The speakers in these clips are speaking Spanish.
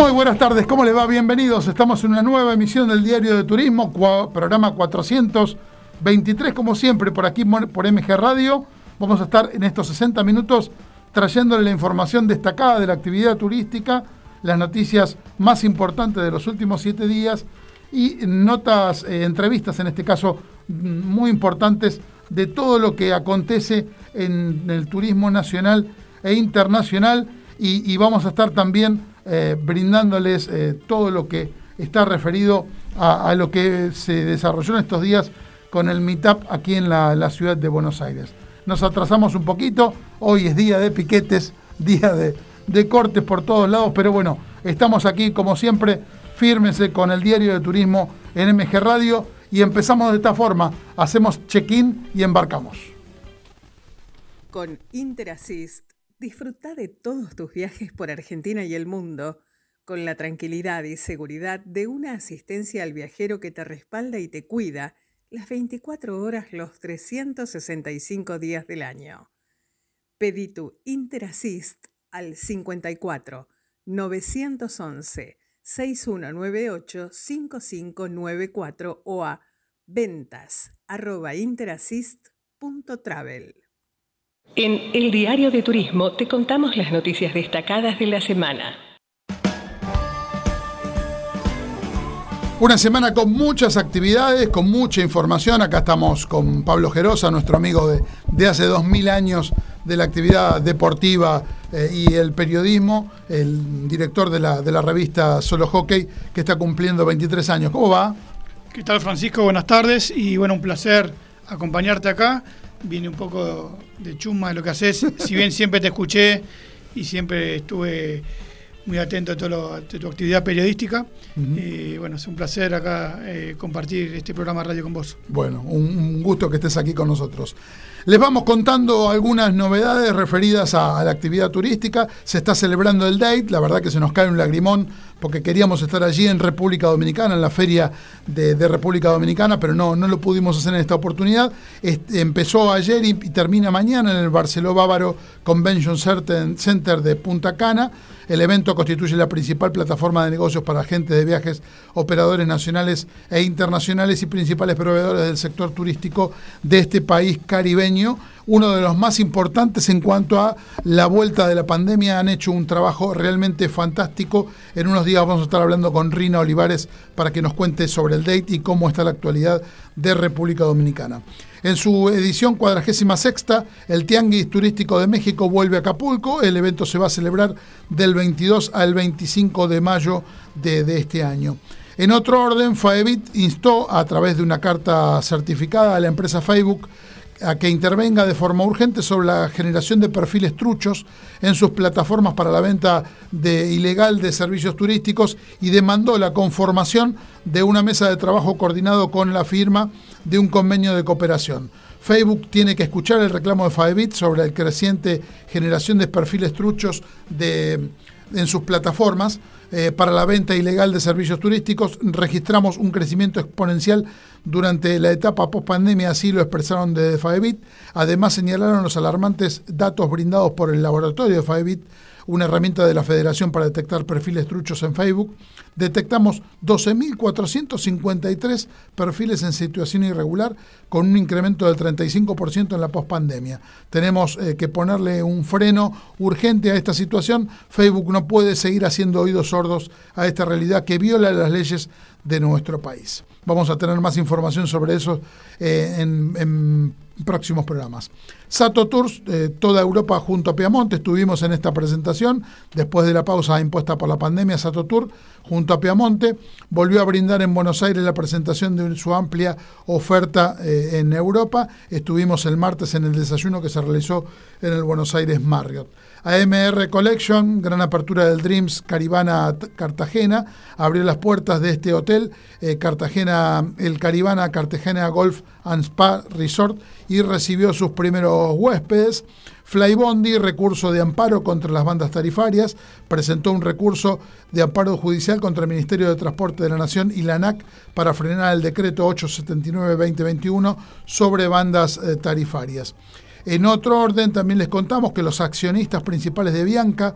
Muy buenas tardes, ¿cómo les va? Bienvenidos. Estamos en una nueva emisión del Diario de Turismo, programa 423, como siempre, por aquí por MG Radio. Vamos a estar en estos 60 minutos trayéndole la información destacada de la actividad turística, las noticias más importantes de los últimos siete días y notas, eh, entrevistas en este caso muy importantes de todo lo que acontece en el turismo nacional e internacional y, vamos a estar también eh, brindándoles eh, todo lo que está referido a, lo que se desarrolló en estos días con el Meetup aquí en la, ciudad de Buenos Aires. Nos atrasamos un poquito, hoy es día de piquetes, día de, cortes por todos lados, pero bueno, estamos aquí como siempre, fírmese con el diario de turismo en MG Radio y empezamos de esta forma, hacemos check-in y embarcamos. Con Interassist Disfruta de todos tus viajes por Argentina y el mundo con la tranquilidad y seguridad de una asistencia al viajero que te respalda y te cuida las 24 horas los 365 días del año. Pedí tu Interassist al 54 911 6198 5594 o a ventas. En El Diario de Turismo te contamos las noticias destacadas de la semana. Una semana con muchas actividades, con mucha información. Acá estamos con Pablo Gerosa, nuestro amigo de, de hace dos mil años de la actividad deportiva eh, y el periodismo, el director de la, de la revista Solo Hockey, que está cumpliendo 23 años. ¿Cómo va? ¿Qué tal, Francisco? Buenas tardes y bueno, un placer acompañarte acá viene un poco de chuma de lo que haces. Si bien siempre te escuché y siempre estuve muy atento a, todo tu actividad periodística. Y bueno, es un placer acá eh, compartir este programa radio con vos. Bueno, un, gusto que estés aquí con nosotros. Les vamos contando algunas novedades referidas a, la actividad turística. Se está celebrando el Date, la verdad que se nos cae un lagrimón porque queríamos estar allí en República Dominicana, en la feria de, República Dominicana, pero no, no lo pudimos hacer en esta oportunidad. empezó ayer y, termina mañana en el Barceló Bávaro Convention Center de Punta Cana. El evento constituye la principal plataforma de negocios para agentes de viajes, operadores nacionales e internacionales y principales proveedores del sector turístico de este país caribeño uno de los más importantes en cuanto a la vuelta de la pandemia. Han hecho un trabajo realmente fantástico. En unos días vamos a estar hablando con Rina Olivares para que nos cuente sobre el date y cómo está la actualidad de República Dominicana. En su edición cuadragésima sexta, el Tianguis Turístico de México vuelve a Acapulco. El evento se va a celebrar del 22 al 25 de mayo de, de este año. En otro orden, Faebit instó a través de una carta certificada a la empresa Facebook a que intervenga de forma urgente sobre la generación de perfiles truchos en sus plataformas para la venta de ilegal de servicios turísticos y demandó la conformación de una mesa de trabajo coordinado con la firma de un convenio de cooperación. Facebook tiene que escuchar el reclamo de Faebit sobre la creciente generación de perfiles truchos en sus plataformas eh, para la venta ilegal de servicios turísticos. Registramos un crecimiento exponencial durante la etapa post-pandemia, así lo expresaron de Faebit. Además, señalaron los alarmantes datos brindados por el laboratorio de Faebit, una herramienta de la Federación para detectar perfiles truchos en Facebook. Detectamos 12.453 perfiles en situación irregular, con un incremento del 35% en la pospandemia. Tenemos eh, que ponerle un freno urgente a esta situación. Facebook no puede seguir haciendo oídos sordos a esta realidad que viola las leyes de nuestro país. Vamos a tener más información sobre eso eh, en, próximos programas. Sato Tours, eh, toda Europa junto a Piamonte, estuvimos en esta presentación, después de la pausa impuesta por la pandemia, Sato Tour junto a Piamonte, volvió a brindar en Buenos Aires la presentación de su amplia oferta eh, en Europa. Estuvimos el martes en el desayuno que se realizó en el Buenos Aires Marriott. AMR Collection, gran apertura del Dreams Caribana Cartagena, abrió las puertas de este hotel, eh, Cartagena, el Caribana Cartagena Golf and Spa Resort, y recibió sus primeros huéspedes. Flybondi, recurso de amparo contra las bandas tarifarias, presentó un recurso de amparo judicial contra el Ministerio de Transporte de la Nación y la ANAC para frenar el decreto 879-2021 sobre bandas eh, tarifarias. En otro orden, también les contamos que los accionistas principales de Bianca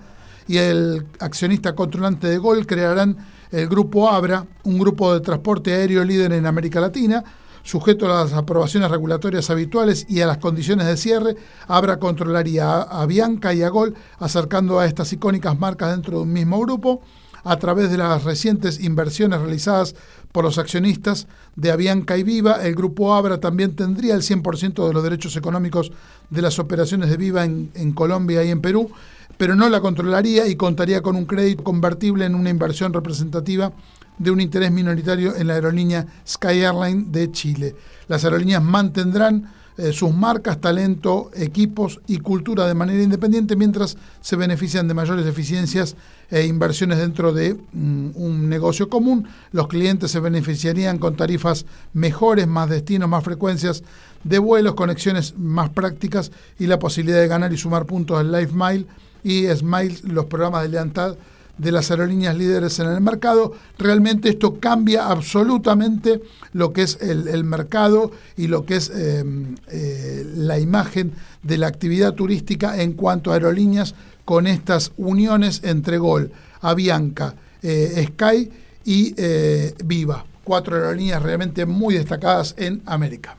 y el accionista controlante de Gol crearán el grupo Abra, un grupo de transporte aéreo líder en América Latina, sujeto a las aprobaciones regulatorias habituales y a las condiciones de cierre, Abra controlaría a, Bianca y a Gol, acercando a estas icónicas marcas dentro de un mismo grupo. A través de las recientes inversiones realizadas por los accionistas de Avianca y Viva, el grupo Abra también tendría el 100% de los derechos económicos de las operaciones de Viva en, en, Colombia y en Perú, pero no la controlaría y contaría con un crédito convertible en una inversión representativa de un interés minoritario en la aerolínea Sky Airline de Chile. Las aerolíneas mantendrán eh, sus marcas, talento, equipos y cultura de manera independiente mientras se benefician de mayores eficiencias e inversiones dentro de mm, un negocio común. Los clientes se beneficiarían con tarifas mejores, más destinos, más frecuencias de vuelos, conexiones más prácticas y la posibilidad de ganar y sumar puntos en Life Mile y Smile, los programas de lealtad de las aerolíneas líderes en el mercado. Realmente esto cambia absolutamente lo que es el, mercado y lo que es em, eh, la imagen de la actividad turística en cuanto a aerolíneas con estas uniones entre Gol, Avianca, eh, Sky y eh, Viva. Cuatro aerolíneas realmente muy destacadas en América.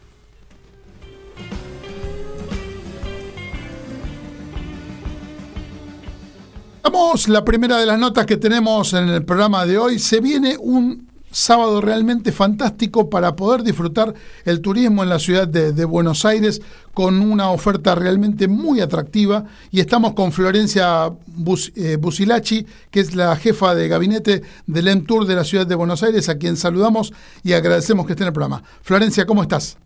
Vamos, la primera de las notas que tenemos en el programa de hoy. Se viene un sábado realmente fantástico para poder disfrutar el turismo en la ciudad de, Buenos Aires con una oferta realmente muy atractiva y estamos con Florencia eh, Busilachi, que es la jefa de gabinete del EMTUR de la ciudad de Buenos Aires, a quien saludamos y agradecemos que esté en el programa. Florencia, ¿cómo estás?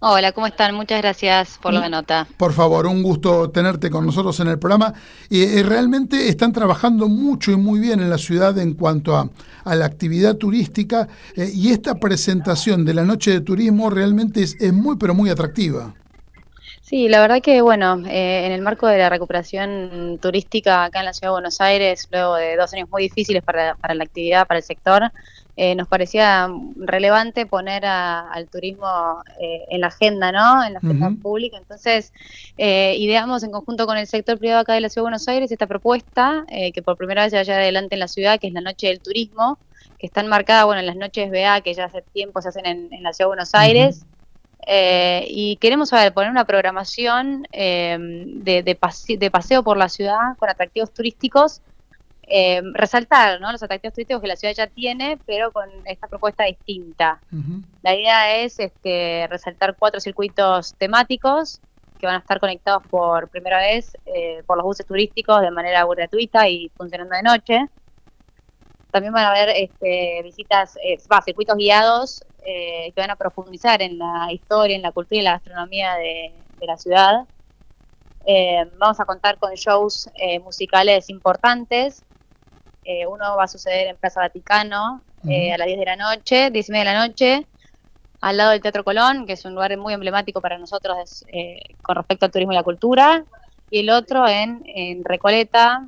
Hola, ¿cómo están? Muchas gracias por la nota. Por favor, un gusto tenerte con nosotros en el programa. Y eh, realmente están trabajando mucho y muy bien en la ciudad en cuanto a, la actividad turística eh, y esta presentación de la noche de turismo realmente es, muy, pero muy atractiva. Sí, la verdad que, bueno, eh, en el marco de la recuperación turística acá en la Ciudad de Buenos Aires, luego de dos años muy difíciles para, para la actividad, para el sector, eh, nos parecía relevante poner al turismo eh, en la agenda, ¿no? En la agenda pública. Entonces, eh, ideamos en conjunto con el sector privado acá de la Ciudad de Buenos Aires esta propuesta, que por primera vez se vaya adelante en la ciudad, que es la Noche del Turismo, que está enmarcada, bueno, en las noches BA, que ya hace tiempo se hacen en, la Ciudad de Buenos Aires. y queremos saber, poner una programación de, de paseo por la ciudad con atractivos turísticos eh, resaltar ¿no? los atractivos turísticos que la ciudad ya tiene, pero con esta propuesta distinta. La idea es este, resaltar cuatro circuitos temáticos que van a estar conectados por primera vez eh, por los buses turísticos de manera gratuita y funcionando de noche. También van a haber este, visitas, eh, circuitos guiados eh, que van a profundizar en la historia, en la cultura y la gastronomía de, de la ciudad. vamos a contar con shows musicales importantes eh, uno va a suceder en Plaza Vaticano eh, a las 10 de la noche, 10 y media de la noche, al lado del Teatro Colón, que es un lugar muy emblemático para nosotros eh, con respecto al turismo y la cultura, y el otro en, Recoleta,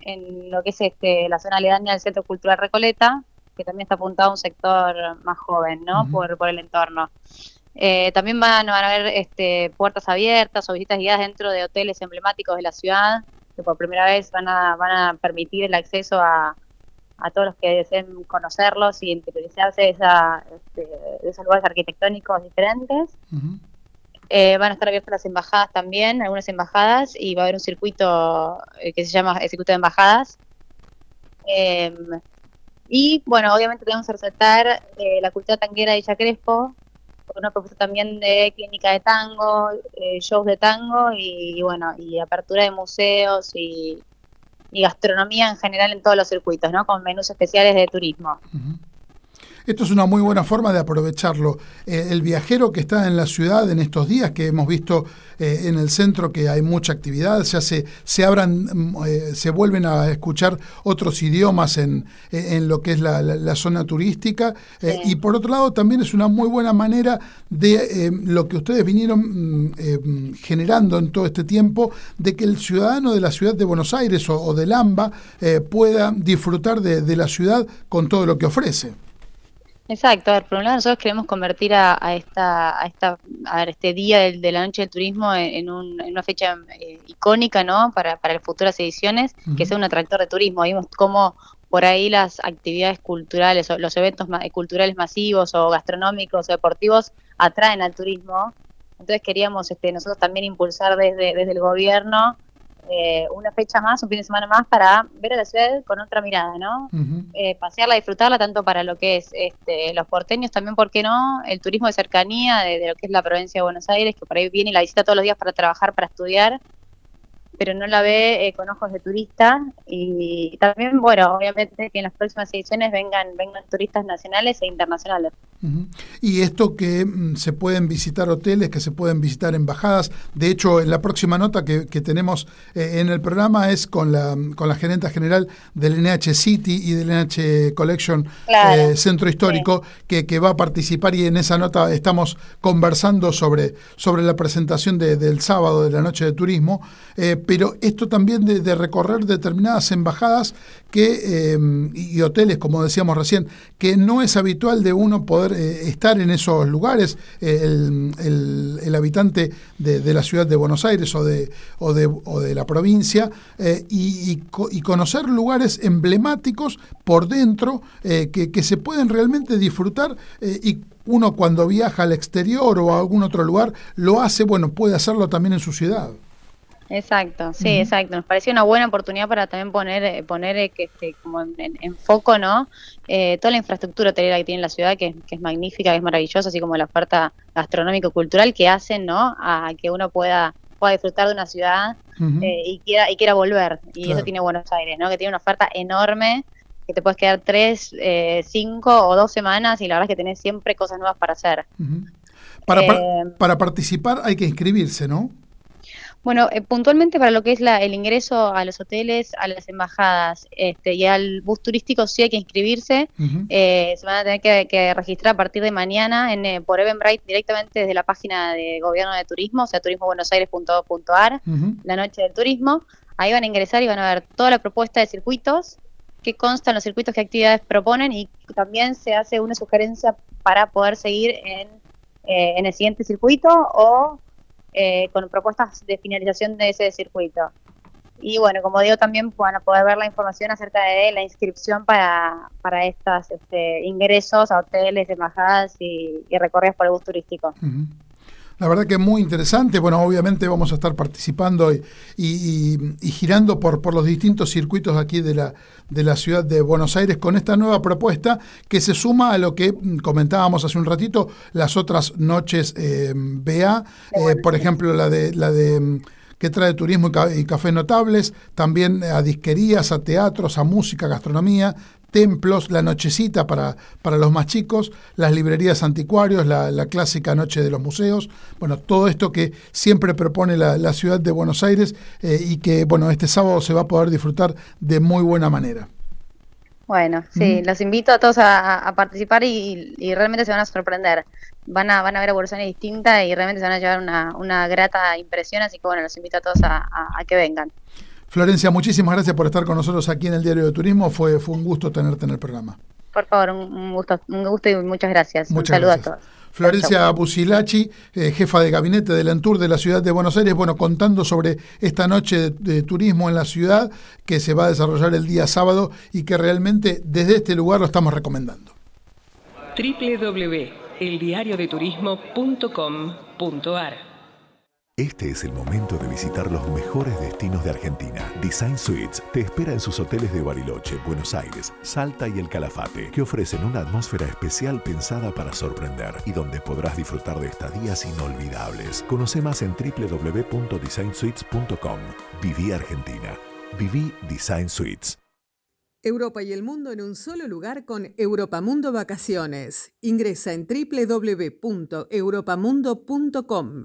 en lo que es este, la zona aledaña del Centro Cultural Recoleta, que también está apuntado a un sector más joven, ¿no? por, por el entorno. también van, van, a haber este, puertas abiertas o visitas guiadas dentro de hoteles emblemáticos de la ciudad, que por primera vez van a, van a permitir el acceso a, a todos los que deseen conocerlos y interiorizarse de, esa, este, de esos lugares arquitectónicos diferentes. Eh, van a estar abiertas las embajadas también, algunas embajadas, y va a haber un circuito eh, que se llama el circuito de embajadas. Em, y bueno, obviamente tenemos que resaltar eh, la cultura tanguera de Villa Crespo, una propuesta también de clínica de tango, eh, shows de tango y, bueno, y apertura de museos y, gastronomía en general en todos los circuitos, ¿no? Con menús especiales de turismo. Esto es una muy buena forma de aprovecharlo. Eh, el viajero que está en la ciudad en estos días, que hemos visto eh, en el centro que hay mucha actividad, se, se abran, mm, eh, se vuelven a escuchar otros idiomas en, en lo que es la, zona turística. Y por otro lado, también es una muy buena manera de lo que ustedes vinieron mm, generando en todo este tiempo, de que el ciudadano de la ciudad de Buenos Aires o, del AMBA pueda disfrutar de, de la ciudad con todo lo que ofrece. Exacto, a ver, por un lado nosotros queremos convertir a, esta, a esta, a ver, este día de, la noche del turismo en, una fecha eh, icónica, ¿no? Para, para futuras ediciones, que sea un atractor de turismo. Vimos cómo por ahí las actividades culturales o los eventos culturales masivos o gastronómicos o deportivos atraen al turismo. Entonces queríamos este, nosotros también impulsar desde, desde el gobierno eh, una fecha más, un fin de semana más para ver a la ciudad con otra mirada, ¿no? Eh, pasearla, disfrutarla tanto para lo que es este, los porteños, también, ¿por qué no? El turismo de cercanía de, de, lo que es la provincia de Buenos Aires, que por ahí viene y la visita todos los días para trabajar, para estudiar, pero no la ve eh, con ojos de turista. Y también, bueno, obviamente que en las próximas ediciones vengan, vengan turistas nacionales e internacionales. Y esto que mm, se pueden visitar hoteles, que se pueden visitar embajadas, de hecho en la próxima nota que, tenemos eh, en el programa es con la, con la gerenta general del NH City y del NH Collection eh, Centro Histórico, que, que, va a participar. Y en esa nota estamos conversando sobre, sobre la presentación de, del sábado de la noche de turismo pero esto también de, recorrer determinadas embajadas que, em, y hoteles, como decíamos recién, que no es habitual de uno poder eh, estar en esos lugares, eh, el, habitante de, la ciudad de Buenos Aires o de, o de, o de la provincia, eh, y, conocer lugares emblemáticos por dentro que, que, se pueden realmente disfrutar y uno cuando viaja al exterior o a algún otro lugar lo hace, bueno, puede hacerlo también en su ciudad. Exacto, sí, exacto. Nos pareció una buena oportunidad para también poner, eh, poner eh, que este, como en, foco, ¿no? Eh, toda la infraestructura hotelera que tiene la ciudad, que, es magnífica, que es maravillosa, así como la oferta gastronómico-cultural que hacen, ¿no? A que uno pueda, pueda disfrutar de una ciudad y quiera y quiera volver. Y eso tiene Buenos Aires, ¿no? Que tiene una oferta enorme, que te puedes quedar tres, cinco o dos semanas y la verdad es que tenés siempre cosas nuevas para hacer. para, para participar hay que inscribirse, ¿no? Bueno, eh, puntualmente para lo que es la, el ingreso a los hoteles, a las embajadas este, y al bus turístico sí hay que inscribirse. eh, se van a tener que, registrar a partir de mañana en, eh, por Eventbrite directamente desde la página de Gobierno de Turismo, o sea, turismobuenosaires.gov.ar, la noche del turismo. Ahí van a ingresar y van a ver toda la propuesta de circuitos, qué constan los circuitos, qué actividades proponen y también se hace una sugerencia para poder seguir en, eh, en el siguiente circuito o eh, con propuestas de finalización de ese circuito. Y bueno, como digo, también van a poder ver la información acerca de la inscripción para, para estos este, ingresos a hoteles, embajadas y, y recorridos por el bus turístico. La verdad que es muy interesante. Bueno, obviamente vamos a estar participando y, girando por, por, los distintos circuitos aquí de la, de la ciudad de Buenos Aires con esta nueva propuesta que se suma a lo que comentábamos hace un ratito, las otras noches eh, BA, eh, por ejemplo, la de... La de que trae turismo y, café notables, también a disquerías, a teatros, a música, gastronomía, templos, la nochecita para, para los más chicos, las librerías anticuarios, la, clásica noche de los museos, bueno, todo esto que siempre propone la, ciudad de Buenos Aires eh, y que, bueno, este sábado se va a poder disfrutar de muy buena manera. Bueno, sí, los invito a todos a, participar y, realmente se van a sorprender. Van a, van a ver a Buenos Aires distinta y realmente se van a llevar una, una grata impresión, así que bueno, los invito a todos a que vengan. Florencia, muchísimas gracias por estar con nosotros aquí en el Diario de Turismo. Fue, fue un gusto tenerte en el programa. Por favor, un gusto, un gusto y muchas gracias. Muchas un saludo a todos. Florencia Busilachi, eh, jefa de gabinete del Entur de la ciudad de Buenos Aires, bueno, contando sobre esta noche de, turismo en la ciudad que se va a desarrollar el día sábado y que realmente desde este lugar lo estamos recomendando. www.eldiariodeturismo.com.ar este es el momento de visitar los mejores destinos de Argentina. Design Suites te espera en sus hoteles de Bariloche, Buenos Aires, Salta y El Calafate, que ofrecen una atmósfera especial pensada para sorprender y donde podrás disfrutar de estadías inolvidables. Conoce más en www.designsuites.com. Viví Argentina. Viví Design Suites. Europa y el mundo en un solo lugar con Europamundo Vacaciones. Ingresa en www.europamundo.com.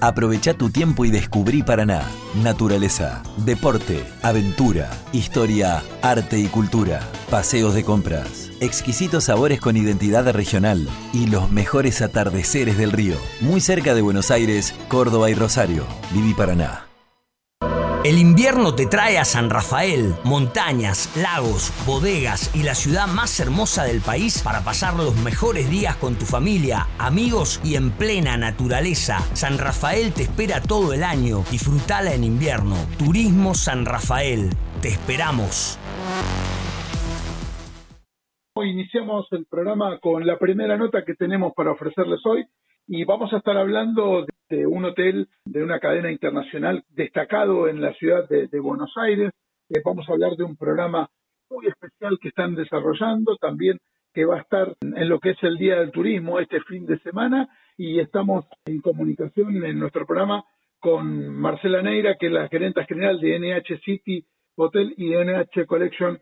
Aprovecha tu tiempo y descubrí Paraná. Naturaleza, deporte, aventura, historia, arte y cultura, paseos de compras, exquisitos sabores con identidad regional y los mejores atardeceres del río. Muy cerca de Buenos Aires, Córdoba y Rosario. Viví Paraná. El invierno te trae a San Rafael, montañas, lagos, bodegas y la ciudad más hermosa del país para pasar los mejores días con tu familia, amigos y en plena naturaleza. San Rafael te espera todo el año. Disfrutala en invierno. Turismo San Rafael. Te esperamos. Iniciamos el programa con la primera nota que tenemos para ofrecerles hoy y vamos a estar hablando de un hotel de una cadena internacional destacado en la ciudad de, Buenos Aires. Eh, vamos a hablar de un programa muy especial que están desarrollando, también que va a estar en lo que es el Día del Turismo este fin de semana y estamos en comunicación en nuestro programa con Marcela Neira, que es la gerente general de NH City Hotel y NH Collection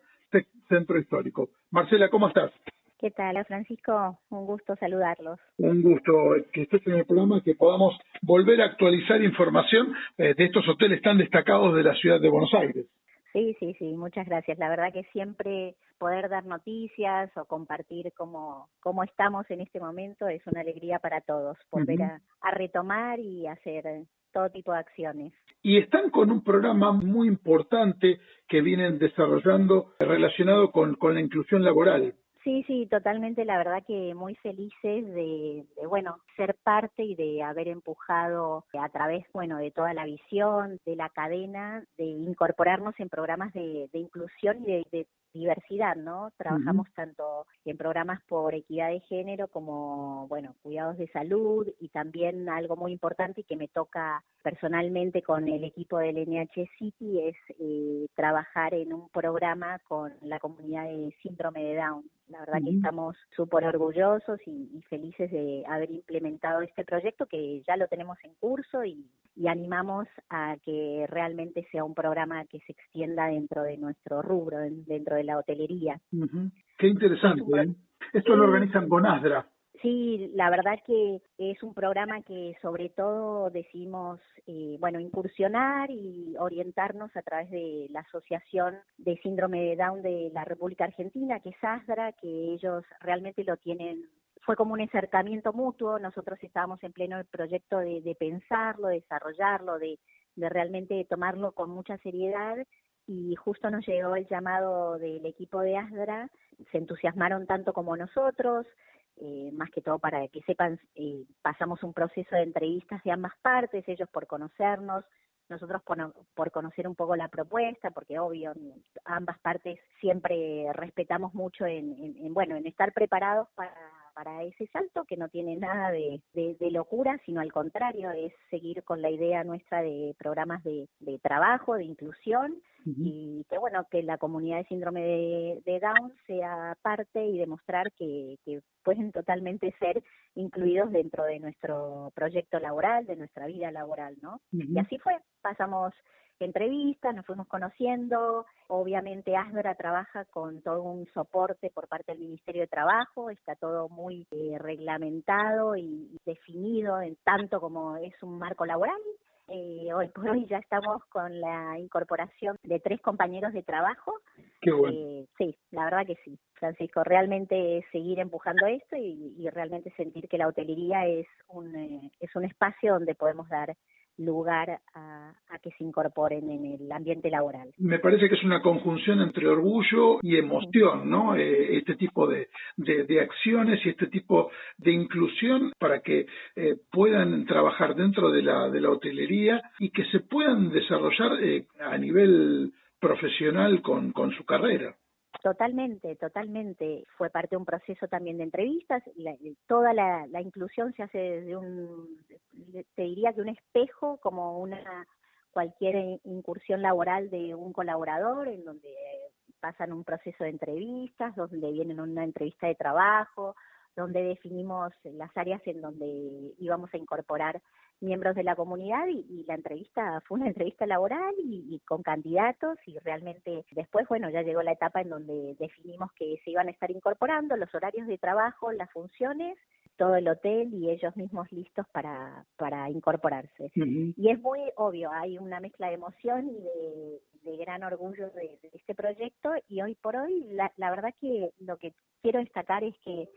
Centro Histórico. Marcela, ¿cómo estás? ¿Qué tal, Francisco? Un gusto saludarlos. Un gusto que estés en el programa, que podamos volver a actualizar información eh, de estos hoteles tan destacados de la ciudad de Buenos Aires. Sí, sí, sí, muchas gracias. La verdad que siempre poder dar noticias o compartir cómo, cómo estamos en este momento es una alegría para todos, volver a, a retomar y hacer todo tipo de acciones. Y están con un programa muy importante que vienen desarrollando relacionado con, con la inclusión laboral. Sí, sí, totalmente. La verdad que muy felices de, bueno, ser parte y de haber empujado a través, bueno, de toda la visión de la cadena, de incorporarnos en programas de, inclusión y de, diversidad, ¿no? Trabajamos tanto en programas por equidad de género como, bueno, cuidados de salud y también algo muy importante y que me toca personalmente con el equipo del NH City es eh, trabajar en un programa con la comunidad de síndrome de Down. La verdad que estamos súper orgullosos y, felices de haber implementado este proyecto que ya lo tenemos en curso y, animamos a que realmente sea un programa que se extienda dentro de nuestro rubro, dentro de la hotelería. Qué interesante. ¿eh? Esto lo organizan con ASDRA. Sí, la verdad que es un programa que sobre todo decimos, eh, bueno, incursionar y orientarnos a través de la Asociación de Síndrome de Down de la República Argentina, que es ASDRA, que ellos realmente lo tienen fue como un acercamiento mutuo, nosotros estábamos en pleno proyecto de, pensarlo, de desarrollarlo, de, de realmente tomarlo con mucha seriedad. Y justo nos llegó el llamado del equipo de ASDRA, se entusiasmaron tanto como nosotros, eh, más que todo para que sepan, eh, pasamos un proceso de entrevistas de ambas partes, ellos por conocernos, nosotros por, por, conocer un poco la propuesta, porque obvio, ambas partes siempre respetamos mucho en, en, bueno, en estar preparados para, para ese salto, que no tiene nada de, de, locura, sino al contrario, es seguir con la idea nuestra de programas de, de trabajo, de inclusión, y que bueno, que la comunidad de síndrome de, Down sea parte y demostrar que, que pueden totalmente ser incluidos dentro de nuestro proyecto laboral, de nuestra vida laboral, ¿no? Y así fue, pasamos entrevistas, nos fuimos conociendo, obviamente Asdra trabaja con todo un soporte por parte del Ministerio de Trabajo, está todo muy eh, reglamentado y definido en tanto como es un marco laboral eh, hoy por hoy ya estamos con la incorporación de tres compañeros de trabajo. Qué bueno. Eh, sí, la verdad que sí, Francisco. Realmente seguir empujando esto y, realmente sentir que la hotelería es un, eh, es un espacio donde podemos dar lugar a, que se incorporen en el ambiente laboral. Me parece que es una conjunción entre orgullo y emoción, ¿no? Eh, este tipo de, de, acciones y este tipo de inclusión para que eh, puedan trabajar dentro de la, de la hotelería y que se puedan desarrollar eh, a nivel profesional con, con su carrera. Totalmente, totalmente. Fue parte de un proceso también de entrevistas. toda la, inclusión se hace desde un, te diría que un espejo, como una cualquier incursión laboral de un colaborador, en donde pasan un proceso de entrevistas, donde vienen una entrevista de trabajo, donde definimos las áreas en donde íbamos a incorporar miembros de la comunidad y, la entrevista fue una entrevista laboral y, con candidatos y realmente después, bueno, ya llegó la etapa en donde definimos que se iban a estar incorporando los horarios de trabajo, las funciones todo el hotel y ellos mismos listos para, para incorporarse. Y es muy obvio, hay una mezcla de emoción y de, gran orgullo de, este proyecto y hoy por hoy la, la verdad que lo que quiero destacar es que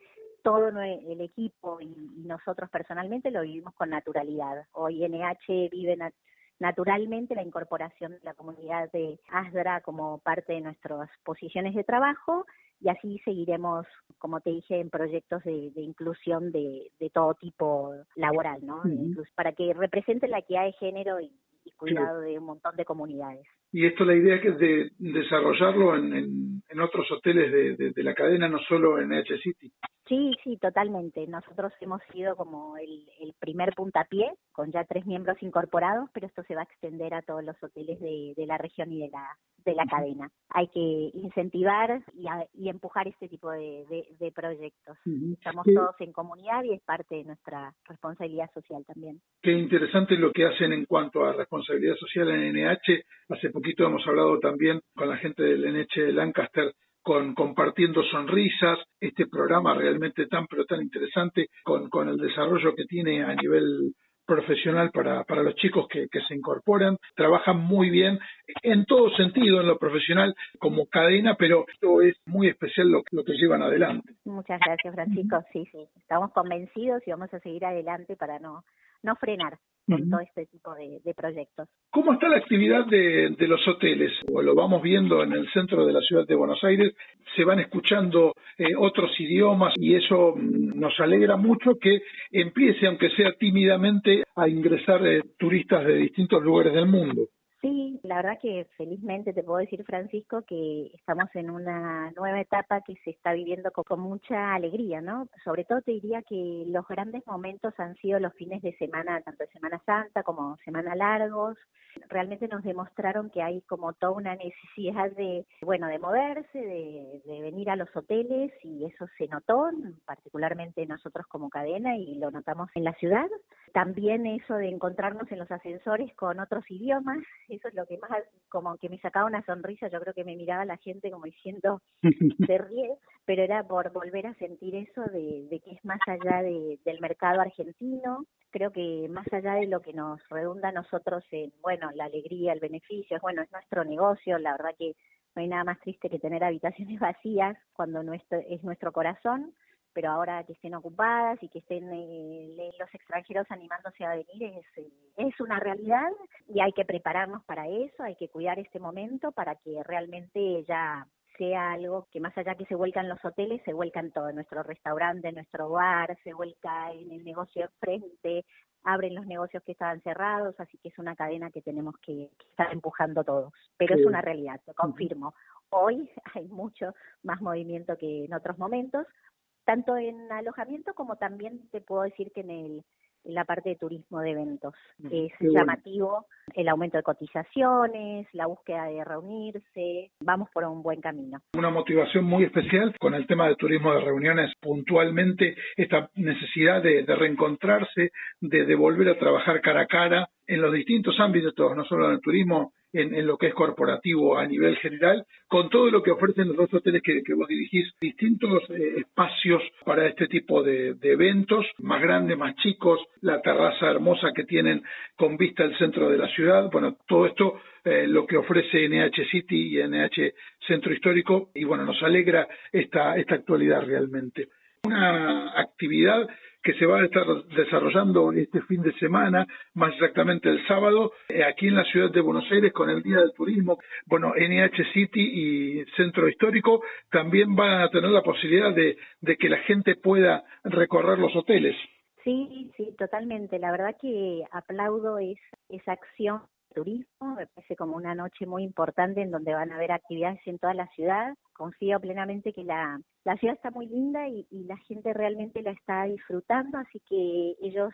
todo el equipo y, nosotros personalmente lo vivimos con naturalidad. Hoy NH vive naturalmente la incorporación de la comunidad de ASDRA como parte de nuestras posiciones de trabajo y así seguiremos, como te dije, en proyectos de, inclusión de, todo tipo laboral, ¿no? Para que represente la equidad de género y, cuidado de un montón de comunidades. Y esto la idea que es de desarrollarlo en, en, otros hoteles de, de, la cadena, no solo en H City. Sí, sí, totalmente. Nosotros hemos sido como el, el, primer puntapié, con ya tres miembros incorporados, pero esto se va a extender a todos los hoteles de, de la región y de la, de la cadena. Hay que incentivar y, y empujar este tipo de, de, proyectos. Estamos todos en comunidad y es parte de nuestra responsabilidad social también. Qué interesante lo que hacen en cuanto a responsabilidad social en NH. Hace poquito hemos hablado también con la gente del NH de Lancaster con compartiendo sonrisas, este programa realmente tan pero tan interesante con, con el desarrollo que tiene a nivel profesional para, para los chicos que, que, se incorporan, trabajan muy bien en todo sentido, en lo profesional como cadena, pero esto es muy especial lo, lo que llevan adelante. Muchas gracias, Francisco. Sí, sí, estamos convencidos y vamos a seguir adelante para no, no frenar con todo este tipo de, proyectos. ¿Cómo está la actividad de, los hoteles? O lo vamos viendo en el centro de la ciudad de Buenos Aires, se van escuchando eh, otros idiomas y eso mm, nos alegra mucho que empiece, aunque sea tímidamente, a ingresar eh, turistas de distintos lugares del mundo. Sí, la verdad que felizmente te puedo decir, Francisco, que estamos en una nueva etapa que se está viviendo con, mucha alegría, ¿no? Sobre todo te diría que los grandes momentos han sido los fines de semana, tanto de Semana Santa como Semana Largos. Realmente nos demostraron que hay como toda una necesidad de, bueno, de moverse, de, de venir a los hoteles y eso se notó, particularmente nosotros como cadena y lo notamos en la ciudad. También eso de encontrarnos en los ascensores con otros idiomas eso es lo que más, como que me sacaba una sonrisa, yo creo que me miraba la gente como diciendo, se ríe, pero era por volver a sentir eso de, que es más allá de, del mercado argentino, creo que más allá de lo que nos redunda a nosotros en, bueno, la alegría, el beneficio, es bueno, es nuestro negocio, la verdad que no hay nada más triste que tener habitaciones vacías cuando nuestro, es nuestro corazón, pero ahora que estén ocupadas y que estén eh, los extranjeros animándose a venir es, eh, es una realidad y hay que prepararnos para eso, hay que cuidar este momento para que realmente ya sea algo que más allá que se vuelcan los hoteles, se vuelcan todo, nuestro restaurante, nuestro bar, se vuelca en el negocio enfrente, abren los negocios que estaban cerrados, así que es una cadena que tenemos que, estar empujando todos. Pero es una realidad, lo confirmo. Hoy hay mucho más movimiento que en otros momentos, tanto en alojamiento como también te puedo decir que en el en la parte de turismo de eventos. Es llamativo el aumento de cotizaciones, la búsqueda de reunirse, vamos por un buen camino. Una motivación muy especial con el tema de turismo de reuniones, puntualmente esta necesidad de, reencontrarse, de, de volver a trabajar cara a cara en los distintos ámbitos, no solo en el turismo, en, lo que es corporativo a nivel general, con todo lo que ofrecen los dos hoteles que, vos dirigís, distintos eh, espacios para este tipo de, eventos, más grandes, más chicos, la terraza hermosa que tienen con vista al centro de la ciudad, bueno, todo esto eh, lo que ofrece NH City y NH Centro Histórico, y bueno, nos alegra esta, esta actualidad realmente. Una actividad que se va a estar desarrollando este fin de semana, más exactamente el sábado, eh, aquí en la ciudad de Buenos Aires con el Día del Turismo. Bueno, NH City y Centro Histórico también van a tener la posibilidad de, de que la gente pueda recorrer los hoteles. Sí, sí, totalmente. La verdad que aplaudo esa acción turismo, me parece como una noche muy importante en donde van a haber actividades en toda la ciudad. Confío plenamente que la, la ciudad está muy linda y, y la gente realmente la está disfrutando, así que ellos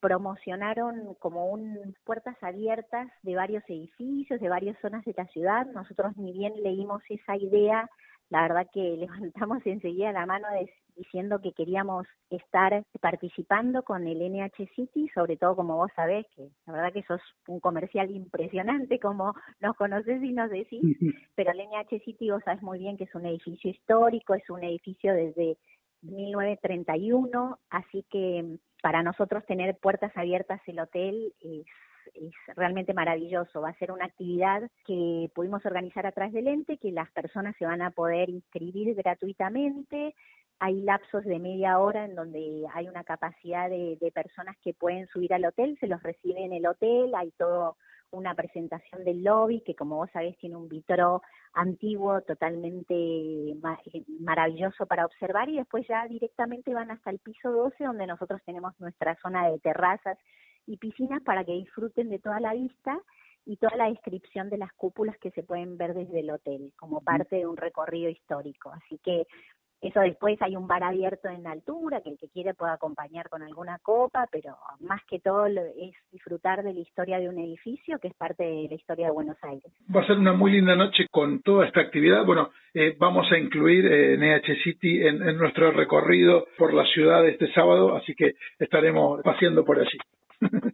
promocionaron como un puertas abiertas de varios edificios, de varias zonas de la ciudad. Nosotros ni bien leímos esa idea, la verdad que levantamos enseguida la mano diciendo que queríamos estar participando con el NH City, sobre todo como vos sabés, que la verdad que sos un comercial impresionante, como nos conoces y nos decís, pero el NH City vos sabés muy bien que es un edificio histórico, es un edificio desde 1931, así que para nosotros tener puertas abiertas el hotel es, realmente maravilloso. Va a ser una actividad que pudimos organizar a través del ente, que las personas se van a poder inscribir gratuitamente. Hay lapsos de media hora en donde hay una capacidad de, de personas que pueden subir al hotel, se los recibe en el hotel, hay todo una presentación del lobby que como vos sabés tiene un vitro antiguo totalmente eh, maravilloso para observar y después ya directamente van hasta el piso 12 donde nosotros tenemos nuestra zona de terrazas y piscinas para que disfruten de toda la vista y toda la descripción de las cúpulas que se pueden ver desde el hotel como parte de un recorrido histórico. Así que eso después hay un bar abierto en altura, que el que quiere pueda acompañar con alguna copa, pero más que todo es disfrutar de la historia de un edificio que es parte de la historia de Buenos Aires. Va a ser una muy linda noche con toda esta actividad. Bueno, eh, vamos a incluir eh, NH City en, en nuestro recorrido por la ciudad este sábado, así que estaremos paseando por allí.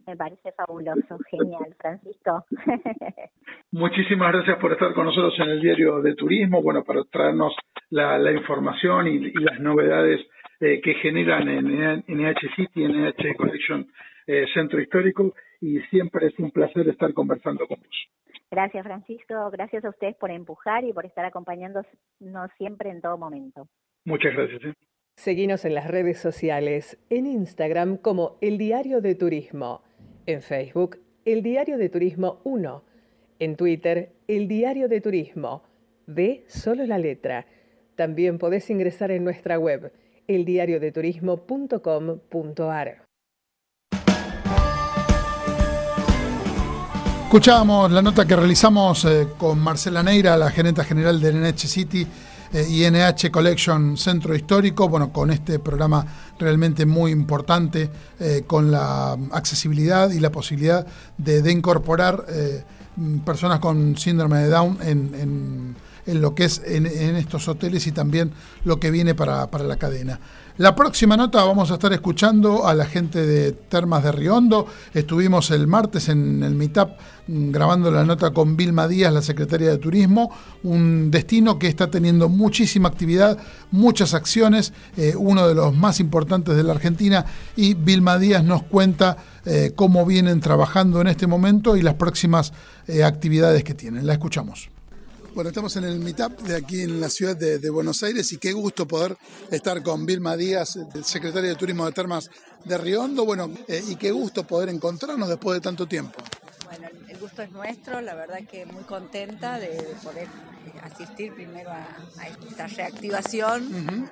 Me parece fabuloso, genial, Francisco. Muchísimas gracias por estar con nosotros en el diario de turismo, bueno, para traernos la, información y, las novedades eh, que generan en NH City, en NH Collection eh, Centro Histórico, y siempre es un placer estar conversando con vos. Gracias, Francisco. Gracias a ustedes por empujar y por estar acompañándonos siempre en todo momento. Muchas gracias. ¿eh? Seguinos en las redes sociales, en Instagram como El Diario de Turismo, en Facebook El Diario de Turismo 1, en Twitter El Diario de Turismo, de solo la letra. También podés ingresar en nuestra web eldiariodeturismo.com.ar. Escuchábamos la nota que realizamos eh, con Marcela Neira, la gerente general de NH City eh, INH Collection Centro Histórico, bueno, con este programa realmente muy importante, eh, con la accesibilidad y la posibilidad de, incorporar eh, personas con síndrome de Down en, lo que es en, estos hoteles y también lo que viene para, para la cadena. La próxima nota vamos a estar escuchando a la gente de Termas de Riondo. Estuvimos el martes en el Meetup mm, grabando la nota con Vilma Díaz, la secretaria de Turismo, un destino que está teniendo muchísima actividad, muchas acciones, eh, uno de los más importantes de la Argentina y Vilma Díaz nos cuenta eh, cómo vienen trabajando en este momento y las próximas eh, actividades que tienen. La escuchamos. Bueno, estamos en el Meetup de aquí en la ciudad de, Buenos Aires y qué gusto poder estar con Vilma Díaz, secretaria de Turismo de Termas de Riondo. Bueno, eh, y qué gusto poder encontrarnos después de tanto tiempo. Bueno, el gusto es nuestro, la verdad que muy contenta de, poder asistir primero a, esta reactivación.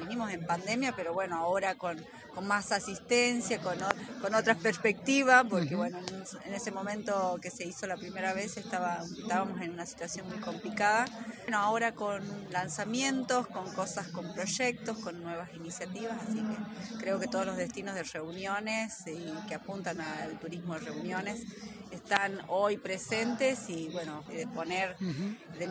venimos en pandemia, pero bueno, ahora con con más asistencia, con, con otras perspectivas, porque bueno, en, ese momento que se hizo la primera vez estaba, estábamos en una situación muy complicada. Bueno, ahora con lanzamientos, con cosas, con proyectos, con nuevas iniciativas, así que creo que todos los destinos de reuniones y que apuntan al turismo de reuniones están hoy presentes y bueno, de poner de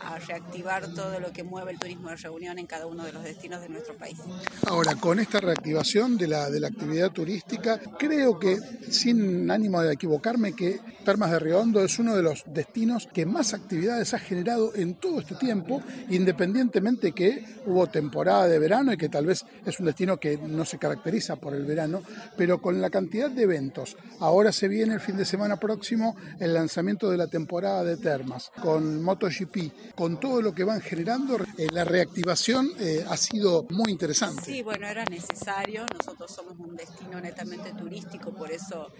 a reactivar todo lo que mueve el turismo de reunión en cada uno de los destinos de nuestro país. Ahora, con esta reactivación de la, de la actividad turística, creo que, sin ánimo de equivocarme, que Termas de Riondo es uno de los destinos que más actividades ha generado en todo este tiempo, independientemente que hubo temporada de verano y que tal vez es un destino que no se caracteriza por el verano, pero con la cantidad de eventos. Ahora se viene el fin de semana próximo el lanzamiento de la temporada de Termas, con MotoGP, con todo lo que van generando, eh, la reactivación eh, ha sido muy interesante. Sí, bueno, era necesario, nosotros somos un destino netamente turístico, por eso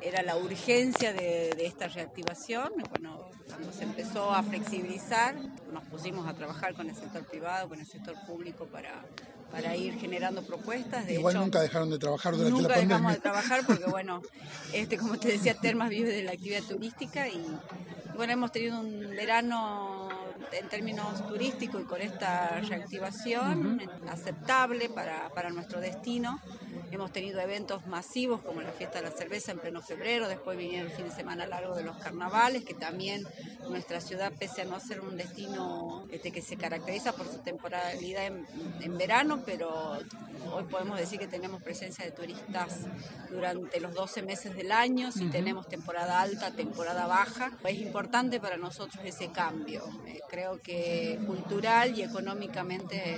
era la urgencia de, esta reactivación. Bueno, cuando se empezó a flexibilizar, nos pusimos a trabajar con el sector privado, con el sector público para para ir generando propuestas. De Igual nunca dejaron de trabajar durante la pandemia. Nunca dejamos de trabajar porque, bueno, este, como te decía, Termas vive de la actividad turística y, bueno, hemos tenido un verano en términos turísticos y con esta reactivación aceptable para, para nuestro destino. Hemos tenido eventos masivos como la fiesta de la cerveza en pleno febrero, después vinieron el fin de semana largo de los carnavales, que también nuestra ciudad, pese a no ser un destino este, que se caracteriza por su temporalidad en, verano, pero hoy podemos decir que tenemos presencia de turistas durante los 12 meses del año, si tenemos temporada alta, temporada baja. Es importante para nosotros ese cambio. Eh, creo que cultural y económicamente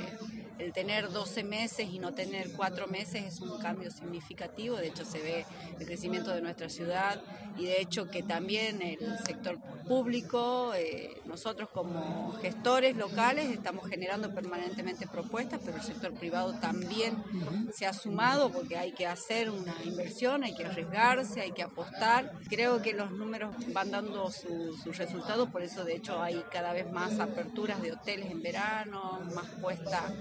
el tener 12 meses y no tener 4 meses es un cambio significativo, de hecho se ve el crecimiento de nuestra ciudad y de hecho que también el sector público, eh, nosotros como gestores locales estamos generando permanentemente propuestas, pero el sector privado también se ha sumado porque hay que hacer una inversión, hay que arriesgarse, hay que apostar. Creo que los números van dando sus resultados, por eso de hecho hay cada vez más aperturas de hoteles en verano, más puesta